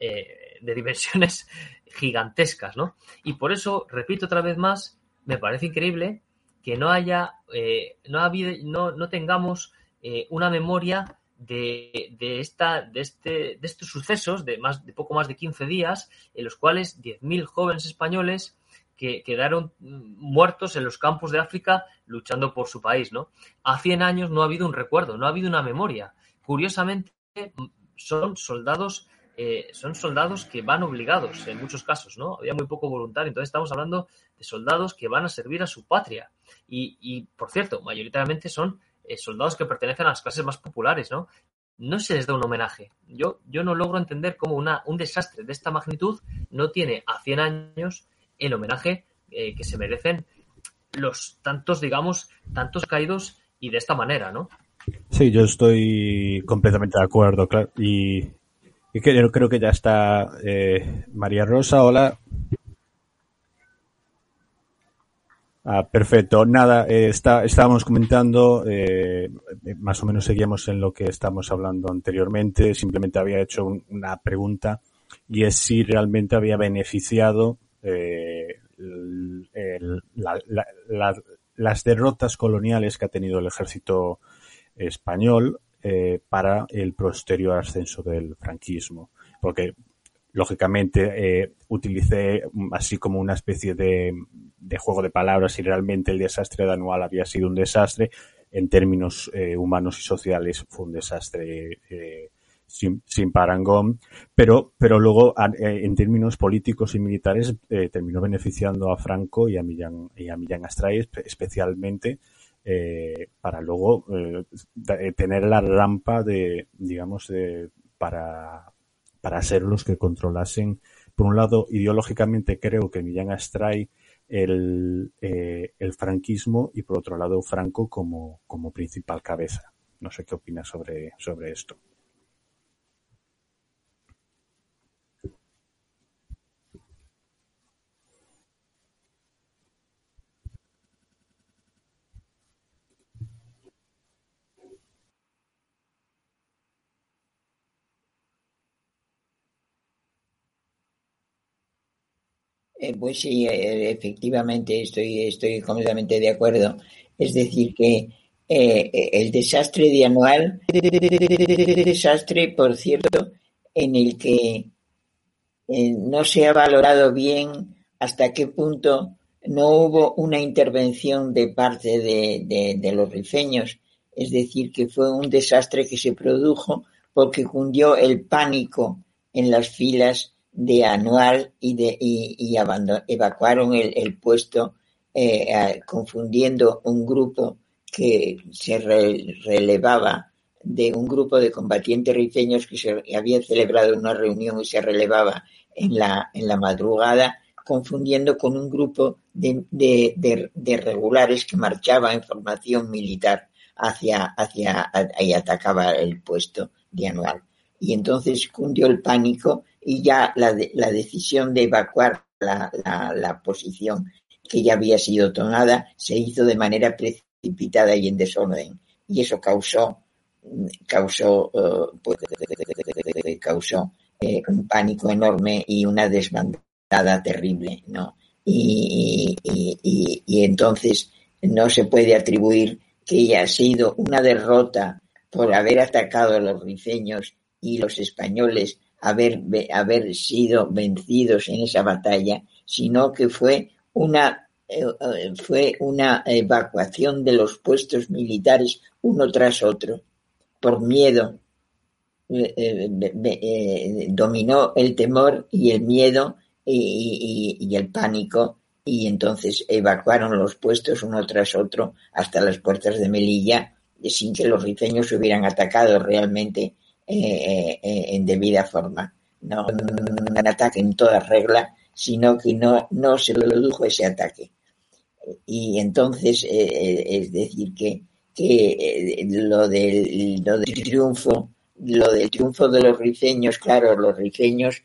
eh, de dimensiones gigantescas, ¿no? Y por eso, repito otra vez más, me parece increíble que no haya, eh, no, ha habido, no, no tengamos eh, una memoria de, de, esta, de, este, de estos sucesos de, más, de poco más de 15 días, en los cuales 10.000 jóvenes españoles que quedaron muertos en los campos de África luchando por su país, ¿no? A 100 años no ha habido un recuerdo, no ha habido una memoria. Curiosamente, son soldados eh, son soldados que van obligados en muchos casos, ¿no? Había muy poco voluntario. Entonces estamos hablando de soldados que van a servir a su patria. Y, por cierto, mayoritariamente son eh, soldados que pertenecen a las clases más populares, ¿no? No se les da un homenaje. Yo, yo no logro entender cómo una, un desastre de esta magnitud no tiene a 100 años el homenaje eh, que se merecen los tantos, digamos, tantos caídos y de esta manera, ¿no? Sí, yo estoy completamente de acuerdo, claro. Y, y creo, creo que ya está eh, María Rosa, hola. Ah, perfecto. Nada, eh, está, estábamos comentando, más o menos seguíamos en lo que estamos hablando anteriormente. Simplemente había hecho una pregunta y es si realmente había beneficiado eh, las derrotas coloniales que ha tenido el ejército español eh, para el posterior ascenso del franquismo. Porque, lógicamente, eh, utilicé así como una especie de, juego de palabras si realmente el desastre de Anual había sido un desastre. En términos eh, humanos y sociales fue un desastre sin, parangón, pero, pero luego en términos políticos y militares terminó beneficiando a Franco y a Millán, y a Millán Astray especialmente eh, para luego eh, eh, tener la rampa de, digamos, de, para, para ser los que controlasen. Por un lado, ideológicamente creo que Millán Astray el, el franquismo y por otro lado Franco como, como principal cabeza. No sé qué opinas sobre, sobre esto. Eh, pues sí, eh, efectivamente estoy, estoy completamente de acuerdo. Es decir, que eh, el desastre de anual, desastre, por cierto, en el que no se ha valorado bien hasta qué punto no hubo una intervención de parte de los rifeños. Es decir, que fue un desastre que se produjo porque cundió el pánico en las filas de anual y, de, y, evacuaron el, puesto eh, confundiendo un grupo que se relevaba de un grupo de combatientes rifeños que se había celebrado una reunión y se relevaba en la, en la madrugada, confundiendo con un grupo de, de, regulares que marchaba en formación militar hacia, hacia y atacaba el puesto de anual. Y entonces cundió el pánico y ya la, la decisión de evacuar la, la, posición que ya había sido tomada se hizo de manera precipitada y en desorden. Y eso causó causó uh, pues, causó eh, un pánico enorme y una desbandada terrible no y, y, y, y, entonces no se puede atribuir que haya sido una derrota por haber atacado a los rifeños y los españoles haber, haber sido vencidos en esa batalla, sino que fue una, eh, eh, fue una evacuación de los puestos militares uno tras otro, por miedo. Eh, dominó el temor y el miedo y, y, el pánico y entonces evacuaron los puestos uno tras otro hasta las puertas de Melilla sin que los rifeños hubieran atacado realmente eh, eh, en debida forma. No un ataque en toda regla, sino que no, no se produjo ese ataque. Y entonces, eh, es decir, que, que lo, del, lo del triunfo, lo del triunfo de los rifeños, claro, los rifeños,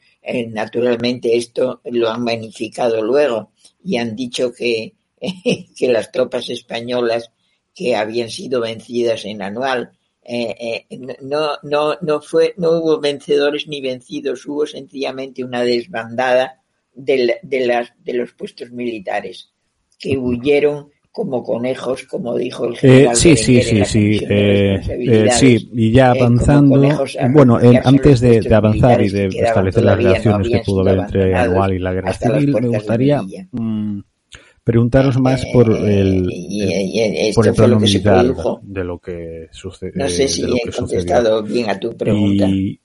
naturalmente esto lo han magnificado luego y han dicho que, que las tropas españolas que habían sido vencidas en Anual eh, eh, no, no, no, fue, no hubo vencedores ni vencidos, hubo sencillamente una desbandada de, de, las, de los puestos militares que huyeron como conejos, como dijo el Eh, general sí, sí, sí, sí, eh, eh, sí, y ya avanzando, conejos bueno, antes de, avanzar y de establecer las no relaciones que pudo haber entre Anual y la guerra civil, me gustaría. Preguntaros más por Eh, el, el- y- por el plano militar de lo que sucede, No sé de si he sucedió. contestado bien a tu pregunta. Y,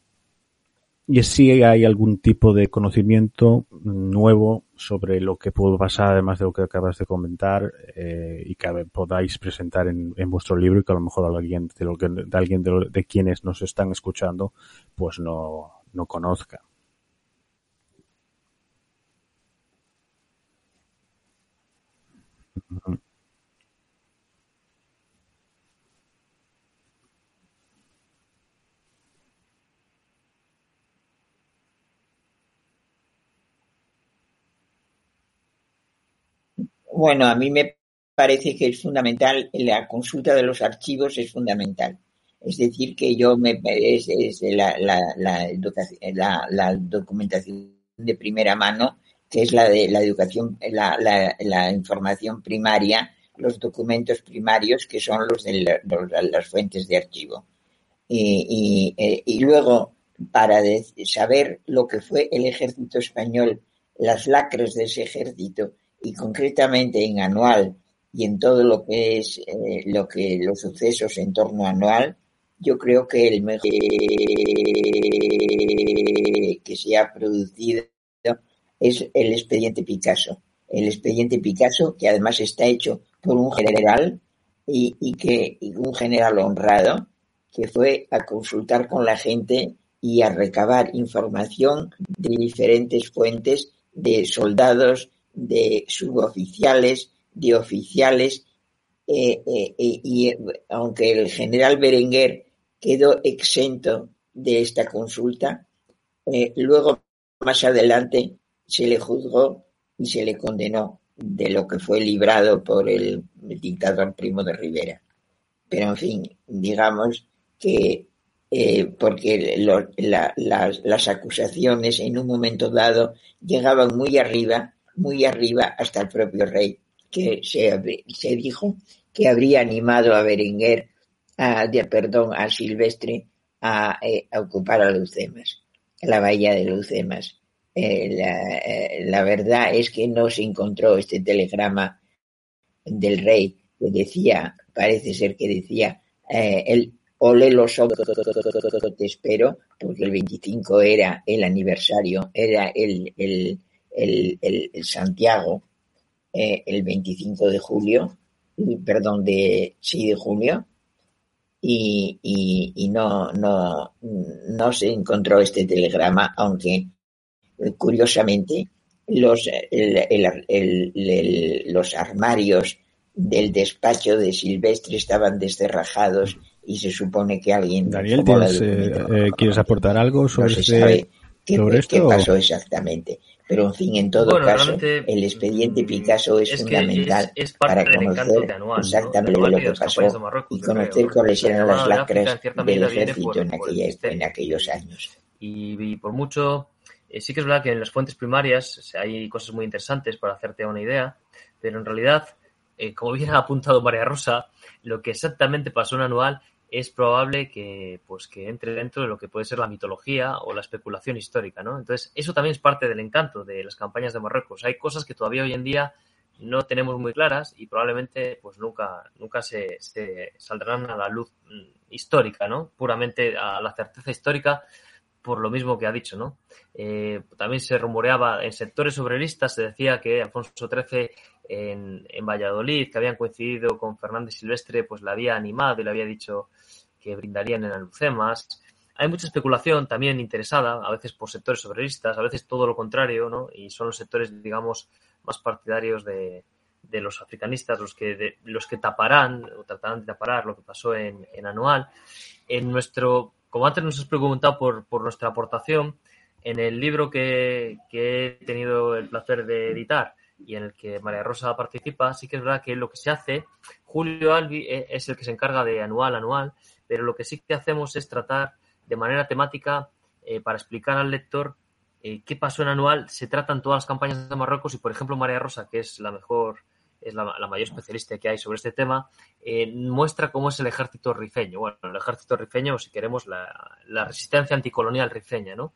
y si hay algún tipo de conocimiento nuevo sobre lo que pudo pasar, además de lo que acabas de comentar, eh, y que podáis presentar en, en vuestro libro y que a lo mejor alguien de, lo que, de alguien de, lo- de quienes nos están escuchando, pues no, no conozca. Bueno, a mí me parece que es fundamental, la consulta de los archivos es fundamental. Es decir, que yo me es, la, la, la- la documentación de primera mano, que es la de la educación, la, la, información primaria, los documentos primarios, que son los de los- las fuentes de archivo. Y, y, eh, luego, para saber lo que fue el ejército español, las lacres de ese ejército, y concretamente en anual y en todo lo que es eh, lo que los sucesos en torno a anual, yo creo que el mejor que se ha producido es el expediente Picasso. El expediente Picasso, que además está hecho por un general y, que un general honrado, que fue a consultar con la gente y a recabar información de diferentes fuentes de soldados, de suboficiales, de oficiales, eh, eh, y aunque el general Berenguer quedó exento de esta consulta, eh, luego más adelante se le juzgó y se le condenó de lo que fue librado por el, dictador Primo de Rivera. Pero en fin, digamos que eh, porque las, acusaciones en un momento dado llegaban muy arriba, muy arriba hasta el propio rey, que se, se dijo que habría animado a Berenguer, a, de- perdón, a Silvestre a, eh, a ocupar a Lucemas, la bahía de Lucemas. Eh, la, eh, la verdad es que no se encontró este telegrama del rey que decía, parece ser que decía, eh, el ole los ojos, te espero, porque el 25 era el aniversario, era el, el, el, el- Santiago, eh, el 25 de julio, perdón, de, sí, de julio, y, y, y no, no, no se encontró este telegrama, aunque curiosamente los, el- el- el- el- los armarios del despacho de Silvestre estaban descerrajados y se supone que alguien Daniel, tomó la ¿tienes, eh, eh, ¿quieres aportar algo no sobre, se este- sabe qué, sobre qué esto? pasó exactamente. Pero en fin, en todo Bueno, caso, el expediente mm, Picasso es, fundamental es, es parte para conocer Anual, ¿no? exactamente lo que pasó Marruecos, y conocer ¿no? cuáles eran las de lacras del ejército por, en, aquella, en aquellos años. Y, y por mucho, eh, sí que es verdad que en las fuentes primarias hay cosas muy interesantes para hacerte una idea, pero en realidad, eh, como bien ha apuntado María Rosa, lo que exactamente pasó en Anual es probable que, pues, que entre dentro de lo que puede ser la mitología o la especulación histórica, ¿no? Entonces, eso también es parte del encanto de las campañas de Marruecos. Hay cosas que todavía hoy en día no tenemos muy claras y probablemente pues nunca, nunca se, se saldrán a la luz mm, histórica, ¿no? Puramente a la certeza histórica por lo mismo que ha dicho, ¿no? Eh, también se rumoreaba en sectores obreristas, se decía que Alfonso XIII en, en Valladolid, que habían coincidido con Fernández Silvestre, pues le había animado y le había dicho que brindarían en Alucemas. Hay mucha especulación también interesada, a veces por sectores obreristas, a veces todo lo contrario, ¿no? Y son los sectores, digamos, más partidarios de, de los africanistas los que, de, los que taparán o tratarán de tapar lo que pasó en, en Anual. En nuestro, como antes nos has preguntado por, por nuestra aportación, en el libro que, que he tenido el placer de editar y en el que María Rosa participa, sí que es verdad que lo que se hace, Julio Albi es el que se encarga de anual, anual, pero lo que sí que hacemos es tratar de manera temática eh, para explicar al lector eh, qué pasó en anual. Se tratan todas las campañas de Marruecos y, por ejemplo, María Rosa, que es la mejor es la, mayor especialista que hay sobre este tema, eh, muestra cómo es el ejército rifeño. Bueno, el ejército rifeño, si queremos, la, resistencia anticolonial rifeña, ¿no?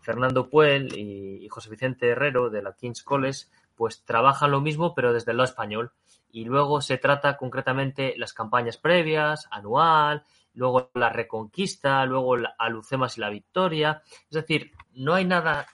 Fernando Puel y, José Vicente Herrero de la King's College, pues trabajan lo mismo, pero desde el lado español. Y luego se trata concretamente las campañas previas, anual, luego la reconquista, luego la Alucemas y la victoria. Es decir, no hay nada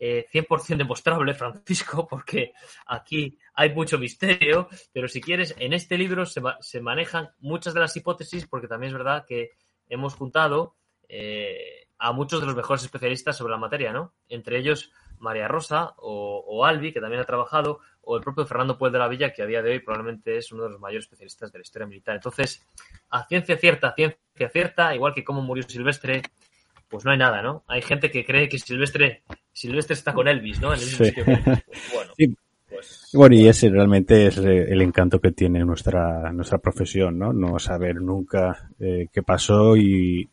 100% eh, demostrable, Francisco, porque aquí hay mucho misterio, pero si quieres, en este libro se, manejan muchas de las hipótesis, porque también es verdad que hemos juntado eh, a muchos de los mejores especialistas sobre la materia, ¿no? Entre ellos María Rosa o, Albi, que también ha trabajado, o el propio Fernando Puel de la Villa, que a día de hoy probablemente es uno de los mayores especialistas de la historia militar. Entonces, a ciencia cierta, a ciencia cierta, igual que cómo murió Silvestre, pues no hay nada, ¿no? Hay gente que cree que Silvestre, Silvestre está con Elvis, ¿no? Pues, bueno, y ese realmente es eh, el encanto que tiene nuestra, nuestra profesión, ¿no? No saber nunca eh, qué pasó y,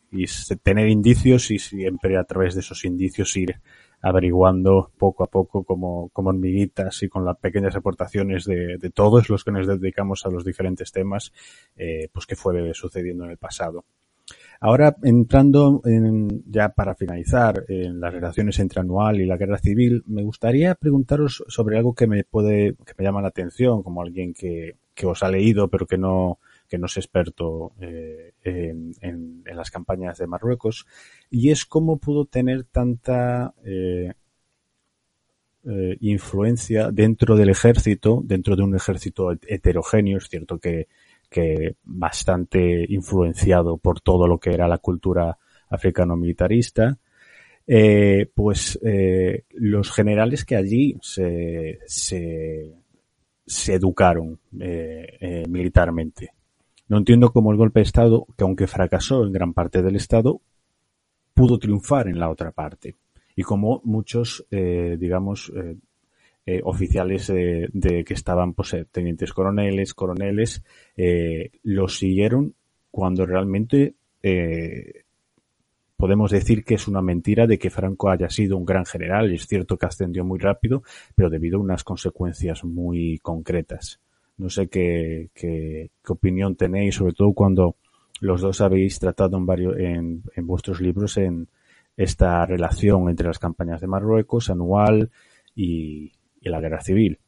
tener indicios y siempre a través de esos indicios ir averiguando poco a poco como, como hormiguitas y con las pequeñas aportaciones de, de todos los que nos dedicamos a los diferentes temas, eh, pues qué fue sucediendo en el pasado. Ahora, entrando en, ya para finalizar en las relaciones entre anual y la guerra civil, me gustaría preguntaros sobre algo que me puede, que me llama la atención, como alguien que, que os ha leído, pero que no, que no es experto eh, en, en, las campañas de Marruecos, y es cómo pudo tener tanta eh, eh, influencia dentro del ejército, dentro de un ejército heterogéneo. Es cierto que que bastante influenciado por todo lo que era la cultura africano-militarista, eh, pues eh, los generales que allí se, se, se educaron eh, militarmente. No entiendo cómo el golpe de Estado, que aunque fracasó en gran parte del Estado, pudo triunfar en la otra parte. Y como muchos, digamos, eh, oficiales de que estaban pues, eh, tenientes coroneles, coroneles, eh, los siguieron cuando realmente podemos decir que es una mentira de que Franco haya sido un gran general. Es cierto que ascendió muy rápido, pero debido a unas consecuencias muy concretas. No sé qué, qué, opinión tenéis, sobre todo cuando los dos habéis tratado en, varios, en, en vuestros libros en esta relación entre las campañas de Marruecos, anual y, la guerra civil.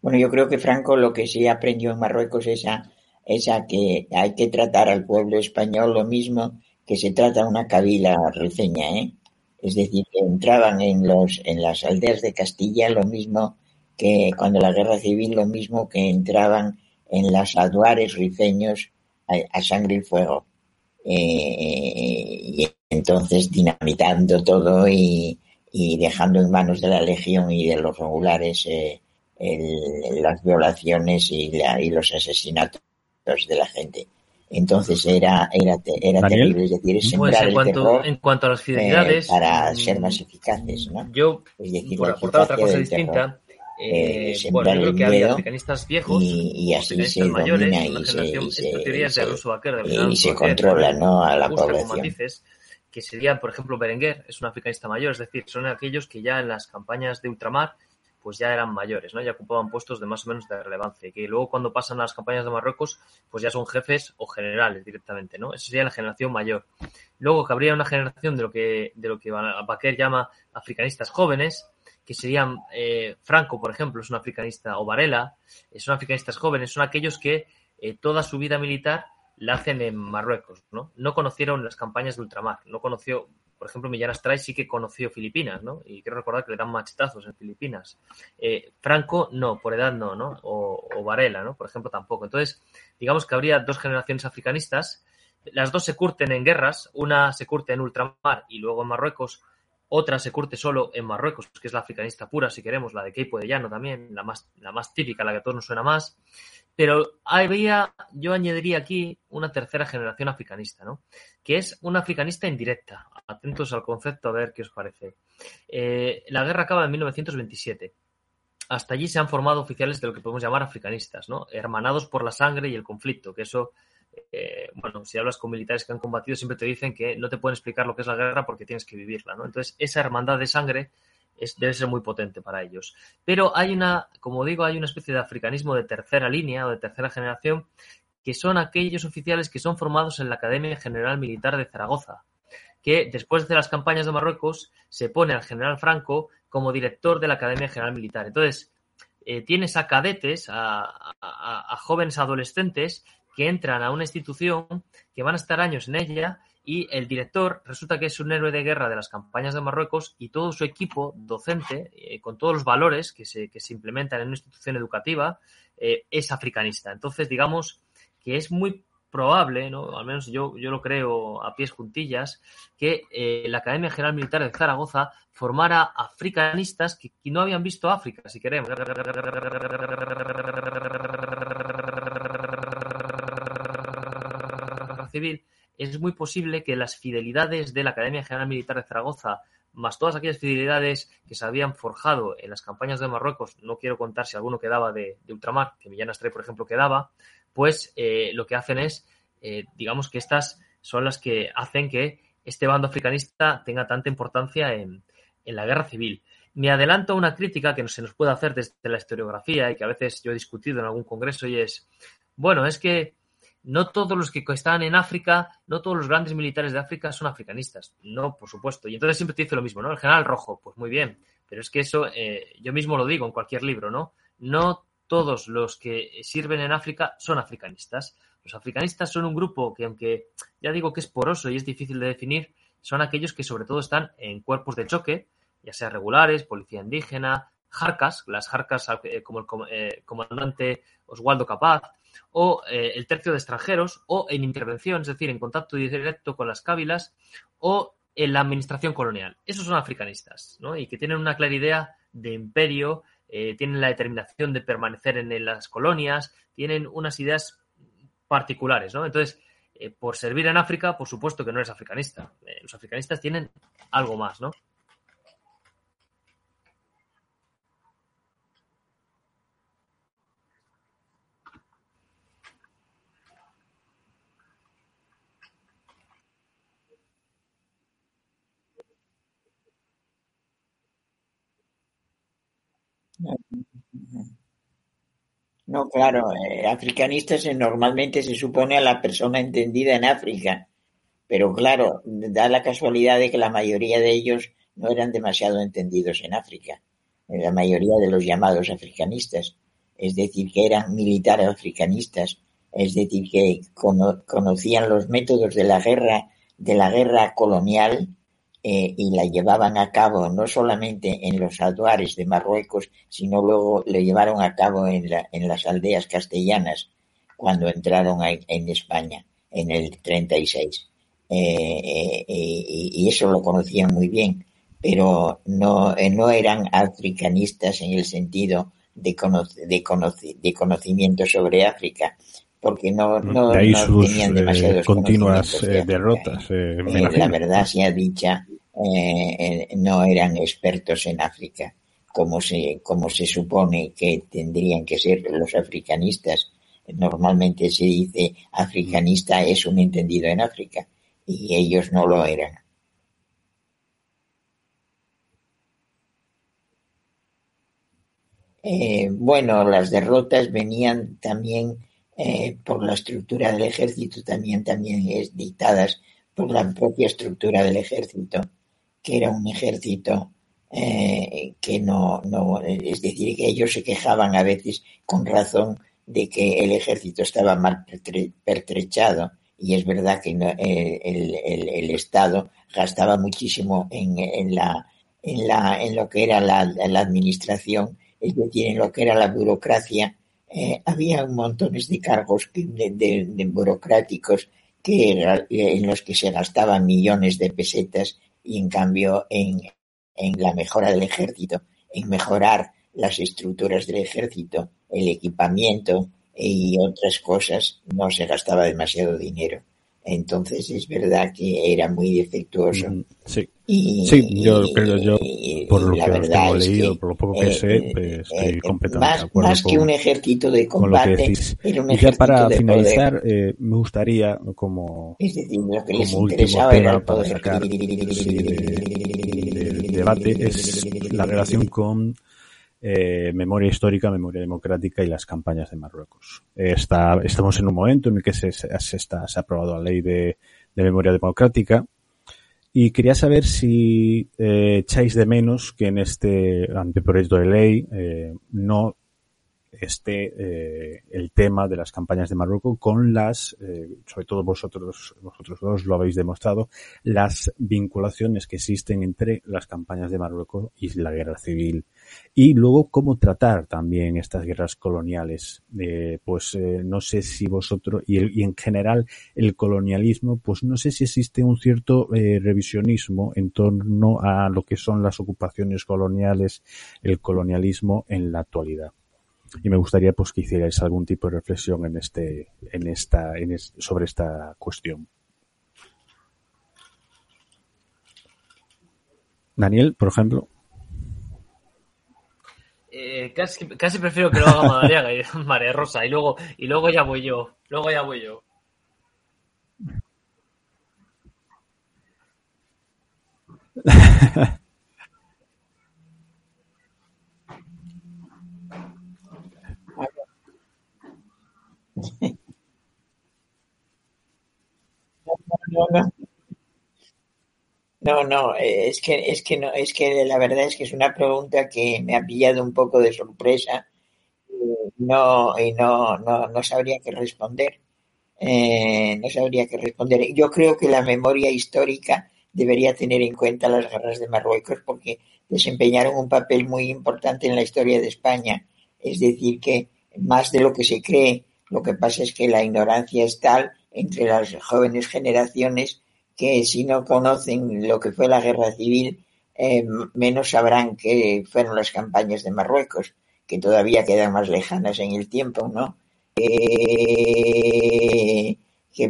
Bueno, yo creo que Franco lo que sí aprendió en Marruecos es a esa que hay que tratar al pueblo español lo mismo que se trata a una cabila rifeña, ¿eh? Es decir, que entraban en los en las aldeas de Castilla lo mismo que cuando la guerra civil lo mismo que entraban en las aduares rifeños a, sangre y fuego. Eh, y entonces dinamitando todo y, dejando en manos de la legión y de los regulares eh, las violaciones y, y los asesinatos de la gente. Entonces era, era, era terrible, es decir, es pues en, cuanto, en cuanto a las fidelidades, eh, para ser más eficaces, ¿no? Yo, es decir, por aportar otra cosa distinta, eh, eh bueno, yo creo que había africanistas viejos y, y así se mayores, domina y se, se, y se controla ¿no? a la población. Dices, que serían, por ejemplo, Berenguer es un africanista mayor, es decir, son aquellos que ya en las campañas de ultramar pues ya eran mayores, ¿no? Ya ocupaban puestos de más o menos de relevancia. Y que luego cuando pasan a las campañas de Marruecos, pues ya son jefes o generales directamente, ¿no? Esa sería la generación mayor. Luego que habría una generación de lo que, de lo que Baquer llama africanistas jóvenes, que serían eh, Franco, por ejemplo, es un africanista, o Varela, son africanistas jóvenes, son aquellos que eh, toda su vida militar la hacen en Marruecos, ¿no? No conocieron las campañas de ultramar, no conoció, por ejemplo, Millán Astray sí que conoció Filipinas, ¿no? Y quiero recordar que le dan machetazos en Filipinas. Eh, Franco, no, por edad no, ¿no? O, Varela, ¿no? Por ejemplo, tampoco. Entonces, digamos que habría dos generaciones africanistas. Las dos se curten en guerras. Una se curte en ultramar y luego en Marruecos. Otra se curte solo en Marruecos, que es la africanista pura, si queremos, la de Keipo de Llano también, la más, la más típica, la que a todos nos suena más. Pero había, yo añadiría aquí una tercera generación africanista, ¿no? Que es una africanista indirecta. Atentos al concepto a ver qué os parece. Eh, la guerra acaba en 1927. Hasta allí se han formado oficiales de lo que podemos llamar africanistas, ¿no? Hermanados por la sangre y el conflicto, que eso eh, bueno, si hablas con militares que han combatido, siempre te dicen que no te pueden explicar lo que es la guerra porque tienes que vivirla, ¿no? Entonces, esa hermandad de sangre debe ser muy potente para ellos. Pero hay una, como digo, hay una especie de africanismo de tercera línea o de tercera generación que son aquellos oficiales que son formados en la Academia General Militar de Zaragoza, que después de las campañas de Marruecos se pone al general Franco como director de la Academia General Militar. Entonces, eh, tienes a cadetes, a jóvenes adolescentes que entran a una institución, que van a estar años en ella y el director resulta que es un héroe de guerra de las campañas de Marruecos y todo su equipo docente, eh, con todos los valores que se, que se, implementan en una institución educativa, eh, es africanista. Entonces, digamos que es muy probable, ¿no? al menos yo, yo lo creo a pies juntillas, que eh, la Academia General Militar de Zaragoza formara africanistas que, que no habían visto África, si queremos civil, es muy posible que las fidelidades de la Academia General Militar de Zaragoza, más todas aquellas fidelidades que se habían forjado en las campañas de Marruecos, no quiero contar si alguno quedaba de, de ultramar, que Millán Astray, por ejemplo, quedaba, pues eh, lo que hacen es, eh, digamos que estas son las que hacen que este bando africanista tenga tanta importancia en, en la guerra civil. Me adelanto a una crítica que se nos puede hacer desde la historiografía y que a veces yo he discutido en algún congreso y es, bueno, es que no todos los que están en África, no todos los grandes militares de África son africanistas. No, por supuesto. Y entonces siempre te dice lo mismo, ¿no? El general rojo, pues muy bien. Pero es que eso, eh, yo mismo lo digo en cualquier libro, ¿no? No todos los que sirven en África son africanistas. Los africanistas son un grupo que, aunque ya digo que es poroso y es difícil de definir, son aquellos que sobre todo están en cuerpos de choque, ya sea regulares, policía indígena, jarcas, las jarcas eh, como el eh, comandante Oswaldo Capaz, o eh, el tercio de extranjeros, o en intervención, es decir, en contacto directo con las cávilas, o en la administración colonial. Esos son africanistas, ¿no? Y que tienen una clara idea de imperio, eh, tienen la determinación de permanecer en, las colonias, tienen unas ideas particulares, ¿no? Entonces, eh, por servir en África, por supuesto que no eres africanista. los africanistas tienen algo más, ¿no? No, claro, eh, africanistas normalmente se supone a la persona entendida en África, pero claro, da la casualidad de que la mayoría de ellos no eran demasiado entendidos en África, la mayoría de los llamados africanistas, es decir, que eran militares africanistas, es decir, que conocían los métodos de la guerra, de la guerra colonial eh, y la llevaban a cabo no solamente en los altuares de Marruecos, sino luego le llevaron a cabo en, la, en las aldeas castellanas cuando entraron a, en España en el 36. Eh, eh, y, y, eso lo conocían muy bien, pero no, eh, no eran africanistas en el sentido de, cono de, cono de conocimiento sobre África, porque no, no, de ahí no sus, tenían demasiados continuas de derrotas. la verdad sea dicha, eh, no eran expertos en África, como se, como se supone que tendrían que ser los africanistas. Normalmente se dice africanista es un entendido en África y ellos no lo eran. Eh, bueno, las derrotas venían también eh, por la estructura del ejército, también, también es dictadas por la propia estructura del ejército que era un ejército eh, que no, no, es decir, que ellos se quejaban a veces con razón de que el ejército estaba mal pertrechado. Y es verdad que no, el, el, Estado gastaba muchísimo en, en, la, en, la, en lo que era la, la administración, es decir, en lo que era la burocracia, eh, había montones de cargos de, burocráticos que era, en los que se gastaban millones de pesetas y en cambio en, en la mejora del ejército, en mejorar las estructuras del ejército, el equipamiento, y otras cosas no se gastaba demasiado dinero. Entonces es verdad que era muy defectuoso. Mm, sí. sí, yo creo yo, por lo que tengo leído, por lo poco que sé, eh, pues, estoy eh, completamente más, de acuerdo Más que un ejército de combate, era un y ya para finalizar, eh, me gustaría, como, es decir, lo que como último tema para sacar del debate, es la relación con eh, memoria histórica, memoria democrática y las campañas de Marruecos. Está, estamos en un momento en el que se, se, está, se ha aprobado la ley de, de, memoria democrática y quería saber si eh, echáis de menos que en este anteproyecto de ley eh, no esté eh, el tema de las campañas de Marruecos con las, sobre todo vosotros, vosotros dos lo habéis demostrado, las vinculaciones que existen entre las campañas de Marruecos y la guerra civil. Y luego cómo tratar también estas guerras coloniales. Eh, pues eh, no sé si vosotros, y, en general el colonialismo, pues no sé si existe un cierto eh, revisionismo en torno a lo que son las ocupaciones coloniales, el colonialismo en la actualidad. Y me gustaría pues que hicierais algún tipo de reflexión en este en esta en sobre esta cuestión. Daniel por ejemplo eh, casi, casi prefiero que lo haga Madariaga y María Rosa y luego y luego ya voy yo luego ya voy yo No, no. No, es que, es que no, es que la verdad es que es una pregunta que me ha pillado un poco de sorpresa. No, y no, no, no sabría qué responder. Eh, no sabría qué responder. Yo creo que la memoria histórica debería tener en cuenta las guerras de Marruecos porque desempeñaron un papel muy importante en la historia de España. Es decir, que más de lo que se cree, lo que pasa es que la ignorancia es tal entre las jóvenes generaciones que si no conocen lo que fue la guerra civil, eh, menos sabrán que fueron las campañas de Marruecos, que todavía quedan más lejanas en el tiempo, ¿no? Eh,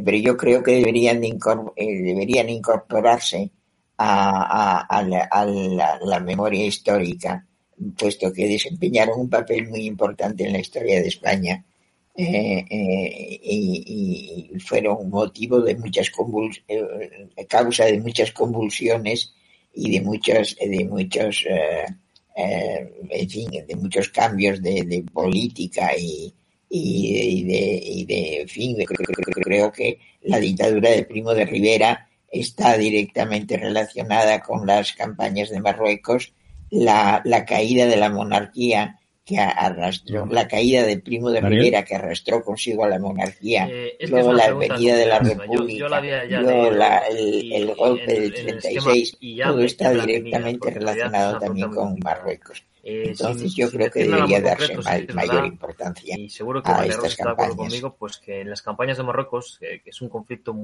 pero yo creo que deberían, eh, deberían incorporarse a, a, la memoria histórica, puesto que desempeñaron un papel muy importante en la historia de España eh, eh, y, y, fueron motivo de muchas convuls eh, causa de muchas convulsiones y de muchos de muchos eh, en de muchos cambios de, política y, y, de, y de fin creo que la dictadura de Primo de Rivera está directamente relacionada con las campañas de Marruecos la caída de la monarquía que arrastró la caída de Primo de ¿Daniel? Rivera, que arrastró consigo a la monarquía, eh, es luego la venida de la República, yo, yo la luego la, el, el, golpe del 36, todo está directamente relacionado también con Marruecos. Eh, Entonces sin, yo sin creo que debería darse concreto, mayor verdad, importancia y seguro que a estas campañas. conmigo, pues que en las campañas de Marruecos, eh, que es un conflicto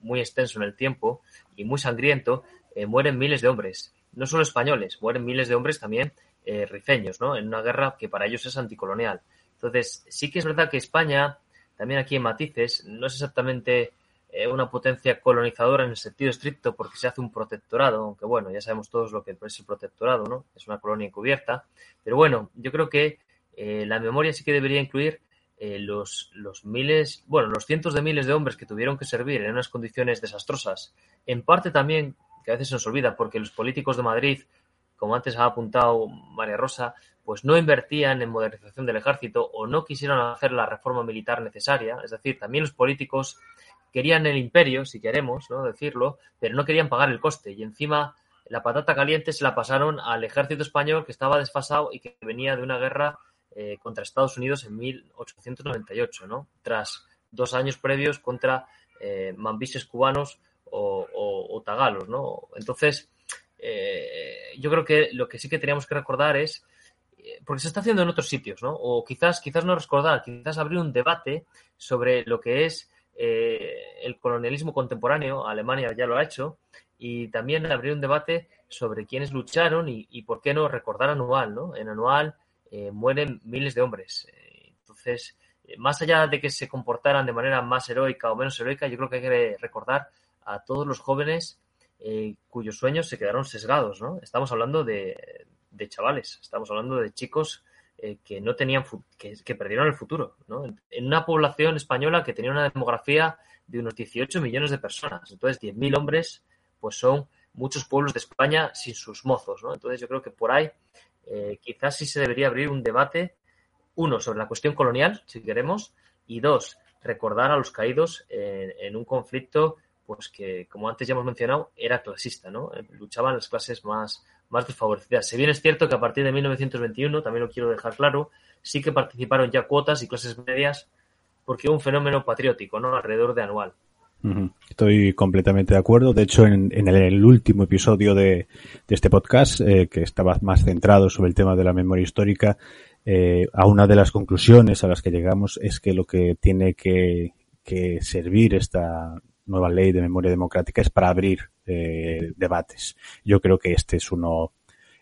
muy extenso en el tiempo y muy sangriento, eh, mueren miles de hombres, no solo españoles, mueren miles de hombres también eh, rifeños, ¿no? En una guerra que para ellos es anticolonial. Entonces, sí que es verdad que España, también aquí en matices, no es exactamente eh, una potencia colonizadora en el sentido estricto porque se hace un protectorado, aunque bueno, ya sabemos todos lo que es el protectorado, ¿no? Es una colonia encubierta. Pero bueno, yo creo que eh, la memoria sí que debería incluir los, los miles, bueno, los cientos de miles de hombres que tuvieron que servir en unas condiciones desastrosas. En parte también, que a veces se nos olvida, porque los políticos de Madrid como antes ha apuntado María Rosa, pues no invertían en modernización del ejército o no quisieron hacer la reforma militar necesaria. Es decir, también los políticos querían el imperio, si queremos ¿no? decirlo, pero no querían pagar el coste. Y encima la patata caliente se la pasaron al ejército español que estaba desfasado y que venía de una guerra eh, contra Estados Unidos en 1898, ¿no? tras dos años previos contra eh, mambises cubanos o, o, o tagalos. ¿no? Entonces, eh, yo creo que lo que sí que teníamos que recordar es, eh, porque se está haciendo en otros sitios, ¿no? O quizás, quizás no recordar, quizás abrir un debate sobre lo que es eh, el colonialismo contemporáneo, Alemania ya lo ha hecho, y también abrir un debate sobre quiénes lucharon y, y por qué no recordar anual, ¿no? En anual mueren miles de hombres. entonces, más allá de que se comportaran de manera más heroica o menos heroica, yo creo que hay que recordar a todos los jóvenes eh, cuyos sueños se quedaron sesgados, ¿no? Estamos hablando de, chavales, estamos hablando de chicos eh, que no tenían, que, perdieron el futuro, ¿no? En una población española que tenía una demografía de unos 18 millones de personas, entonces 10.000 hombres, pues son muchos pueblos de España sin sus mozos, ¿no? Entonces yo creo que por ahí eh, quizás sí se debería abrir un debate, uno, sobre la cuestión colonial, si queremos, y dos, recordar a los caídos en un conflicto pues que, como antes ya hemos mencionado, era clasista, ¿no? Eh, luchaban las clases más, más desfavorecidas. Si bien es cierto que a partir de 1921, también lo quiero dejar claro, sí que participaron ya cuotas y clases medias porque un fenómeno patriótico, ¿no? Alrededor de anual. Estoy completamente de acuerdo. De hecho, en, el, último episodio de, este podcast, eh, que estaba más centrado sobre el tema de la memoria histórica, eh, a una de las conclusiones a las que llegamos es que lo que tiene que servir esta, nueva ley de memoria democrática es para abrir eh, debates. Yo creo que este es uno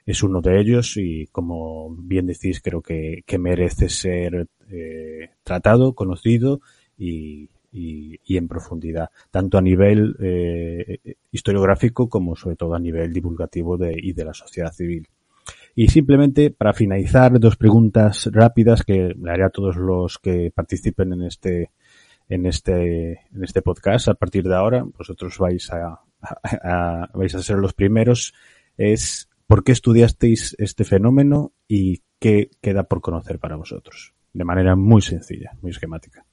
es uno de ellos y como bien decís creo que, que merece ser eh, tratado, conocido y, y, en profundidad, tanto a nivel eh, historiográfico como sobre todo a nivel divulgativo de, y de la sociedad civil. Y simplemente para finalizar, dos preguntas rápidas que le haré a todos los que participen en este en este, en este podcast a partir de ahora, vosotros vais a, vais a ser los primeros, es por qué estudiasteis este fenómeno y qué queda por conocer para vosotros, de manera muy sencilla, muy esquemática.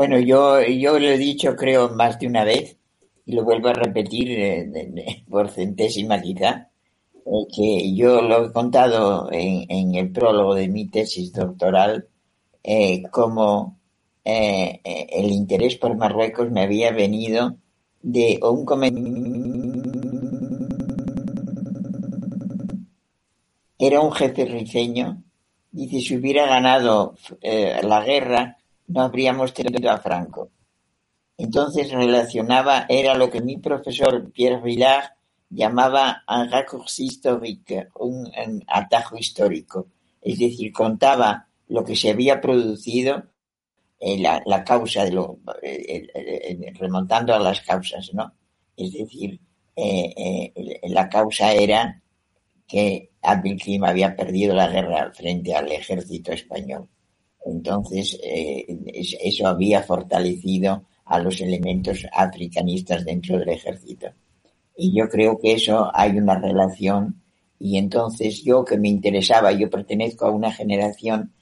Bueno, yo, yo lo he dicho creo más de una vez y lo vuelvo a repetir eh, por centésima quizá, eh, que yo lo he contado en, el prólogo de mi tesis doctoral eh, como el interés por Marruecos me había venido de un era un jefe rifeño dice si hubiera ganado la guerra no habríamos tenido a Franco. Entonces relacionaba, era lo que mi profesor Pierre Villard llamaba un raccourci historique, un, atajo histórico. Es decir, contaba lo que se había producido, eh, la, causa de eh, remontando a las causas, ¿no? Es decir, eh, la causa era que Abdelkrim había perdido la guerra frente al ejército español. Entonces, eh, eso había fortalecido a los elementos africanistas dentro del ejército. Y yo creo que eso hay una relación y entonces yo que me interesaba, yo pertenezco a una generación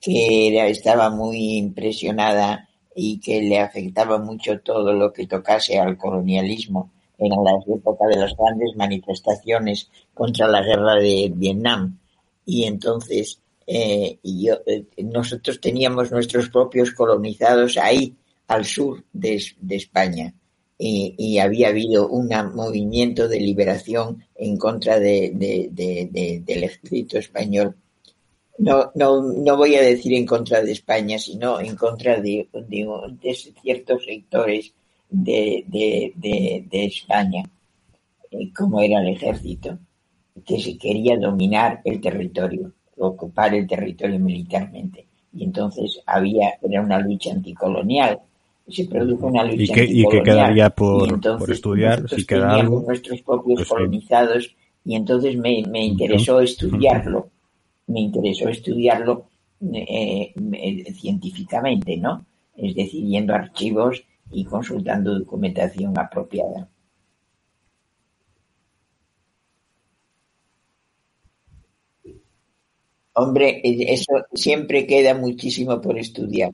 que estaba muy impresionada y que le afectaba mucho todo lo que tocase al colonialismo. en la época de las grandes manifestaciones contra la guerra de Vietnam. Y entonces eh, y yo, eh, nosotros teníamos nuestros propios colonizados ahí, al sur de, España. Y, había habido un movimiento de liberación en contra de, del ejército español. No, no, no voy a decir en contra de España, sino en contra de, ciertos sectores de, España, eh, como era el ejército, que se quería dominar el territorio ocupar el territorio militarmente. Y entonces había, era una lucha anticolonial. Se produjo una lucha ¿Y ¿Y qué quedaría por, por estudiar? Si queda algo. nuestros propios pues colonizados y entonces me, me interesó estudiarlo. Me interesó estudiarlo eh, eh, científicamente, ¿no? Es decir, yendo a archivos y consultando documentación apropiada. Hombre, eh, eso siempre queda muchísimo por estudiar.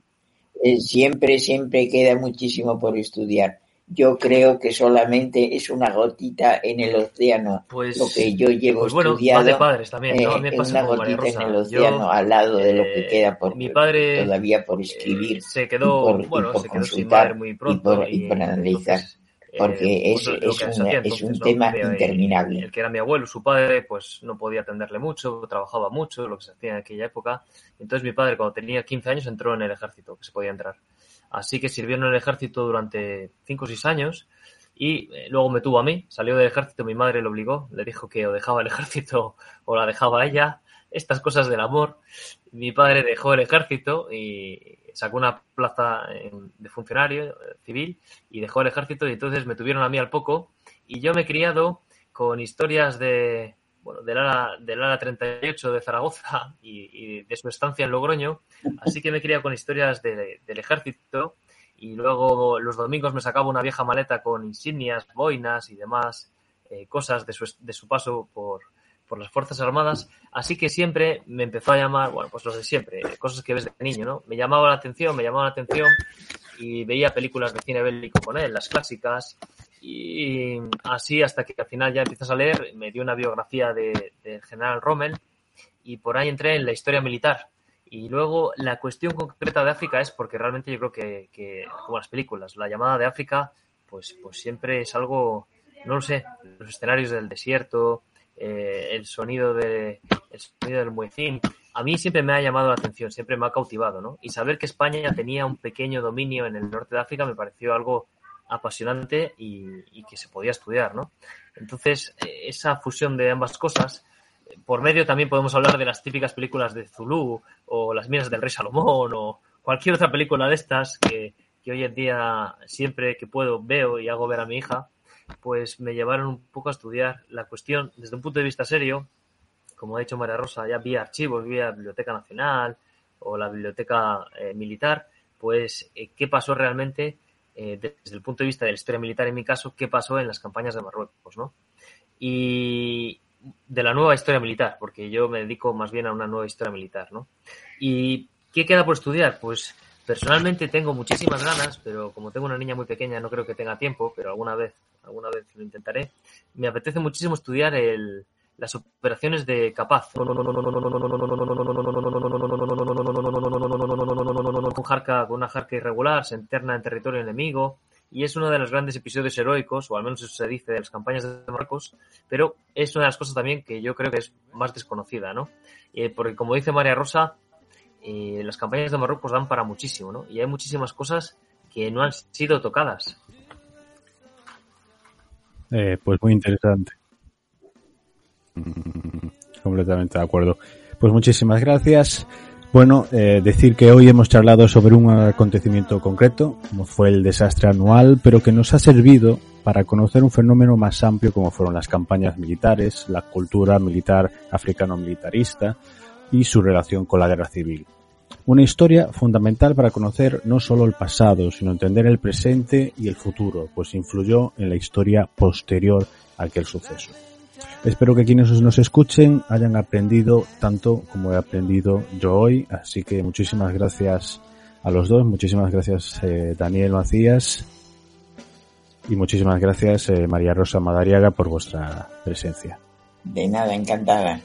Eh, siempre, siempre queda muchísimo por estudiar. Yo creo que solamente es una gotita en el océano pues, lo que yo llevo pues bueno, estudiado. padres también, ¿no? Eh, una gotita en el océano al lado de lo que queda por mi padre, todavía por escribir. se quedó, bueno, se quedó sin muy pronto y por, analizar. Porque es, es, un, tema interminable. El que era mi abuelo, su padre, pues no podía atenderle mucho, trabajaba mucho, lo que se hacía en aquella época. Entonces mi padre, cuando tenía 15 años, entró en el ejército, que se podía entrar. Así que sirvió en el ejército durante 5 o 6 años y eh, luego me tuvo a mí, salió del ejército, mi madre lo obligó, le dijo que o dejaba el ejército o la dejaba ella, estas cosas del amor. Mi padre dejó el ejército y sacó una plaza de funcionario eh, civil y dejó el ejército y entonces me tuvieron a mí al poco y yo me he criado con historias de, bueno, del ala, del ala 38 de Zaragoza y, de su estancia en Logroño, así que me he criado con historias del ejército y luego los domingos me sacaba una vieja maleta con insignias, boinas y demás eh, cosas de su, de su paso por, por las Fuerzas Armadas, así que siempre me empezó a llamar, bueno, pues los de siempre, cosas que ves de niño, ¿no? Me llamaba la atención, me llamaba la atención y veía películas de cine bélico con él, las clásicas, y así hasta que al final ya empiezas a leer, me dio una biografía de, general Rommel y por ahí entré en la historia militar. Y luego la cuestión concreta de África es porque realmente yo creo que, que como las películas, la llamada de África, pues, pues siempre es algo, no lo sé, los escenarios del desierto, eh, el sonido de el sonido del muecín. A mí siempre me ha llamado la atención, siempre me ha cautivado, ¿no? Y saber que España tenía un pequeño dominio en el norte de África me pareció algo apasionante y, que se podía estudiar, ¿no? Entonces, eh, esa fusión de ambas cosas, por medio también podemos hablar de las típicas películas de Zulu o las minas del rey Salomón o cualquier otra película de estas que, que hoy en día siempre que puedo veo y hago ver a mi hija pues me llevaron un poco a estudiar la cuestión desde un punto de vista serio. Como ha dicho María Rosa, ya vía archivos, vía Biblioteca Nacional o la Biblioteca eh, Militar, pues eh, qué pasó realmente eh, desde el punto de vista de la historia militar, en mi caso, qué pasó en las campañas de Marruecos, ¿no? Y de la nueva historia militar, porque yo me dedico más bien a una nueva historia militar, ¿no? ¿Y qué queda por estudiar? Pues personalmente tengo muchísimas ganas, pero como tengo una niña muy pequeña no creo que tenga tiempo, pero alguna vez alguna vez lo intentaré. Me apetece muchísimo estudiar el, las operaciones de Capaz. Un jarca, con una jarca irregular se interna en territorio enemigo y es uno de los grandes episodios heroicos, o al menos eso se dice de las campañas de Marruecos, pero es una de las cosas también que yo creo que es más desconocida, ¿no? porque como dice María Rosa, las campañas de Marruecos dan para muchísimo, ¿no? Y hay muchísimas cosas que no han sido tocadas. Eh, pues muy interesante. Mm, completamente de acuerdo. Pues muchísimas gracias. Bueno, eh, decir que hoy hemos charlado sobre un acontecimiento concreto, como fue el desastre anual, pero que nos ha servido para conocer un fenómeno más amplio como fueron las campañas militares, la cultura militar africano-militarista y su relación con la guerra civil. Una historia fundamental para conocer no solo el pasado, sino entender el presente y el futuro, pues influyó en la historia posterior a aquel suceso. Espero que quienes nos escuchen hayan aprendido tanto como he aprendido yo hoy, así que muchísimas gracias a los dos, muchísimas gracias eh, Daniel Macías y muchísimas gracias eh, María Rosa Madariaga por vuestra presencia. De nada, encantada.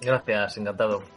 Gracias, encantado.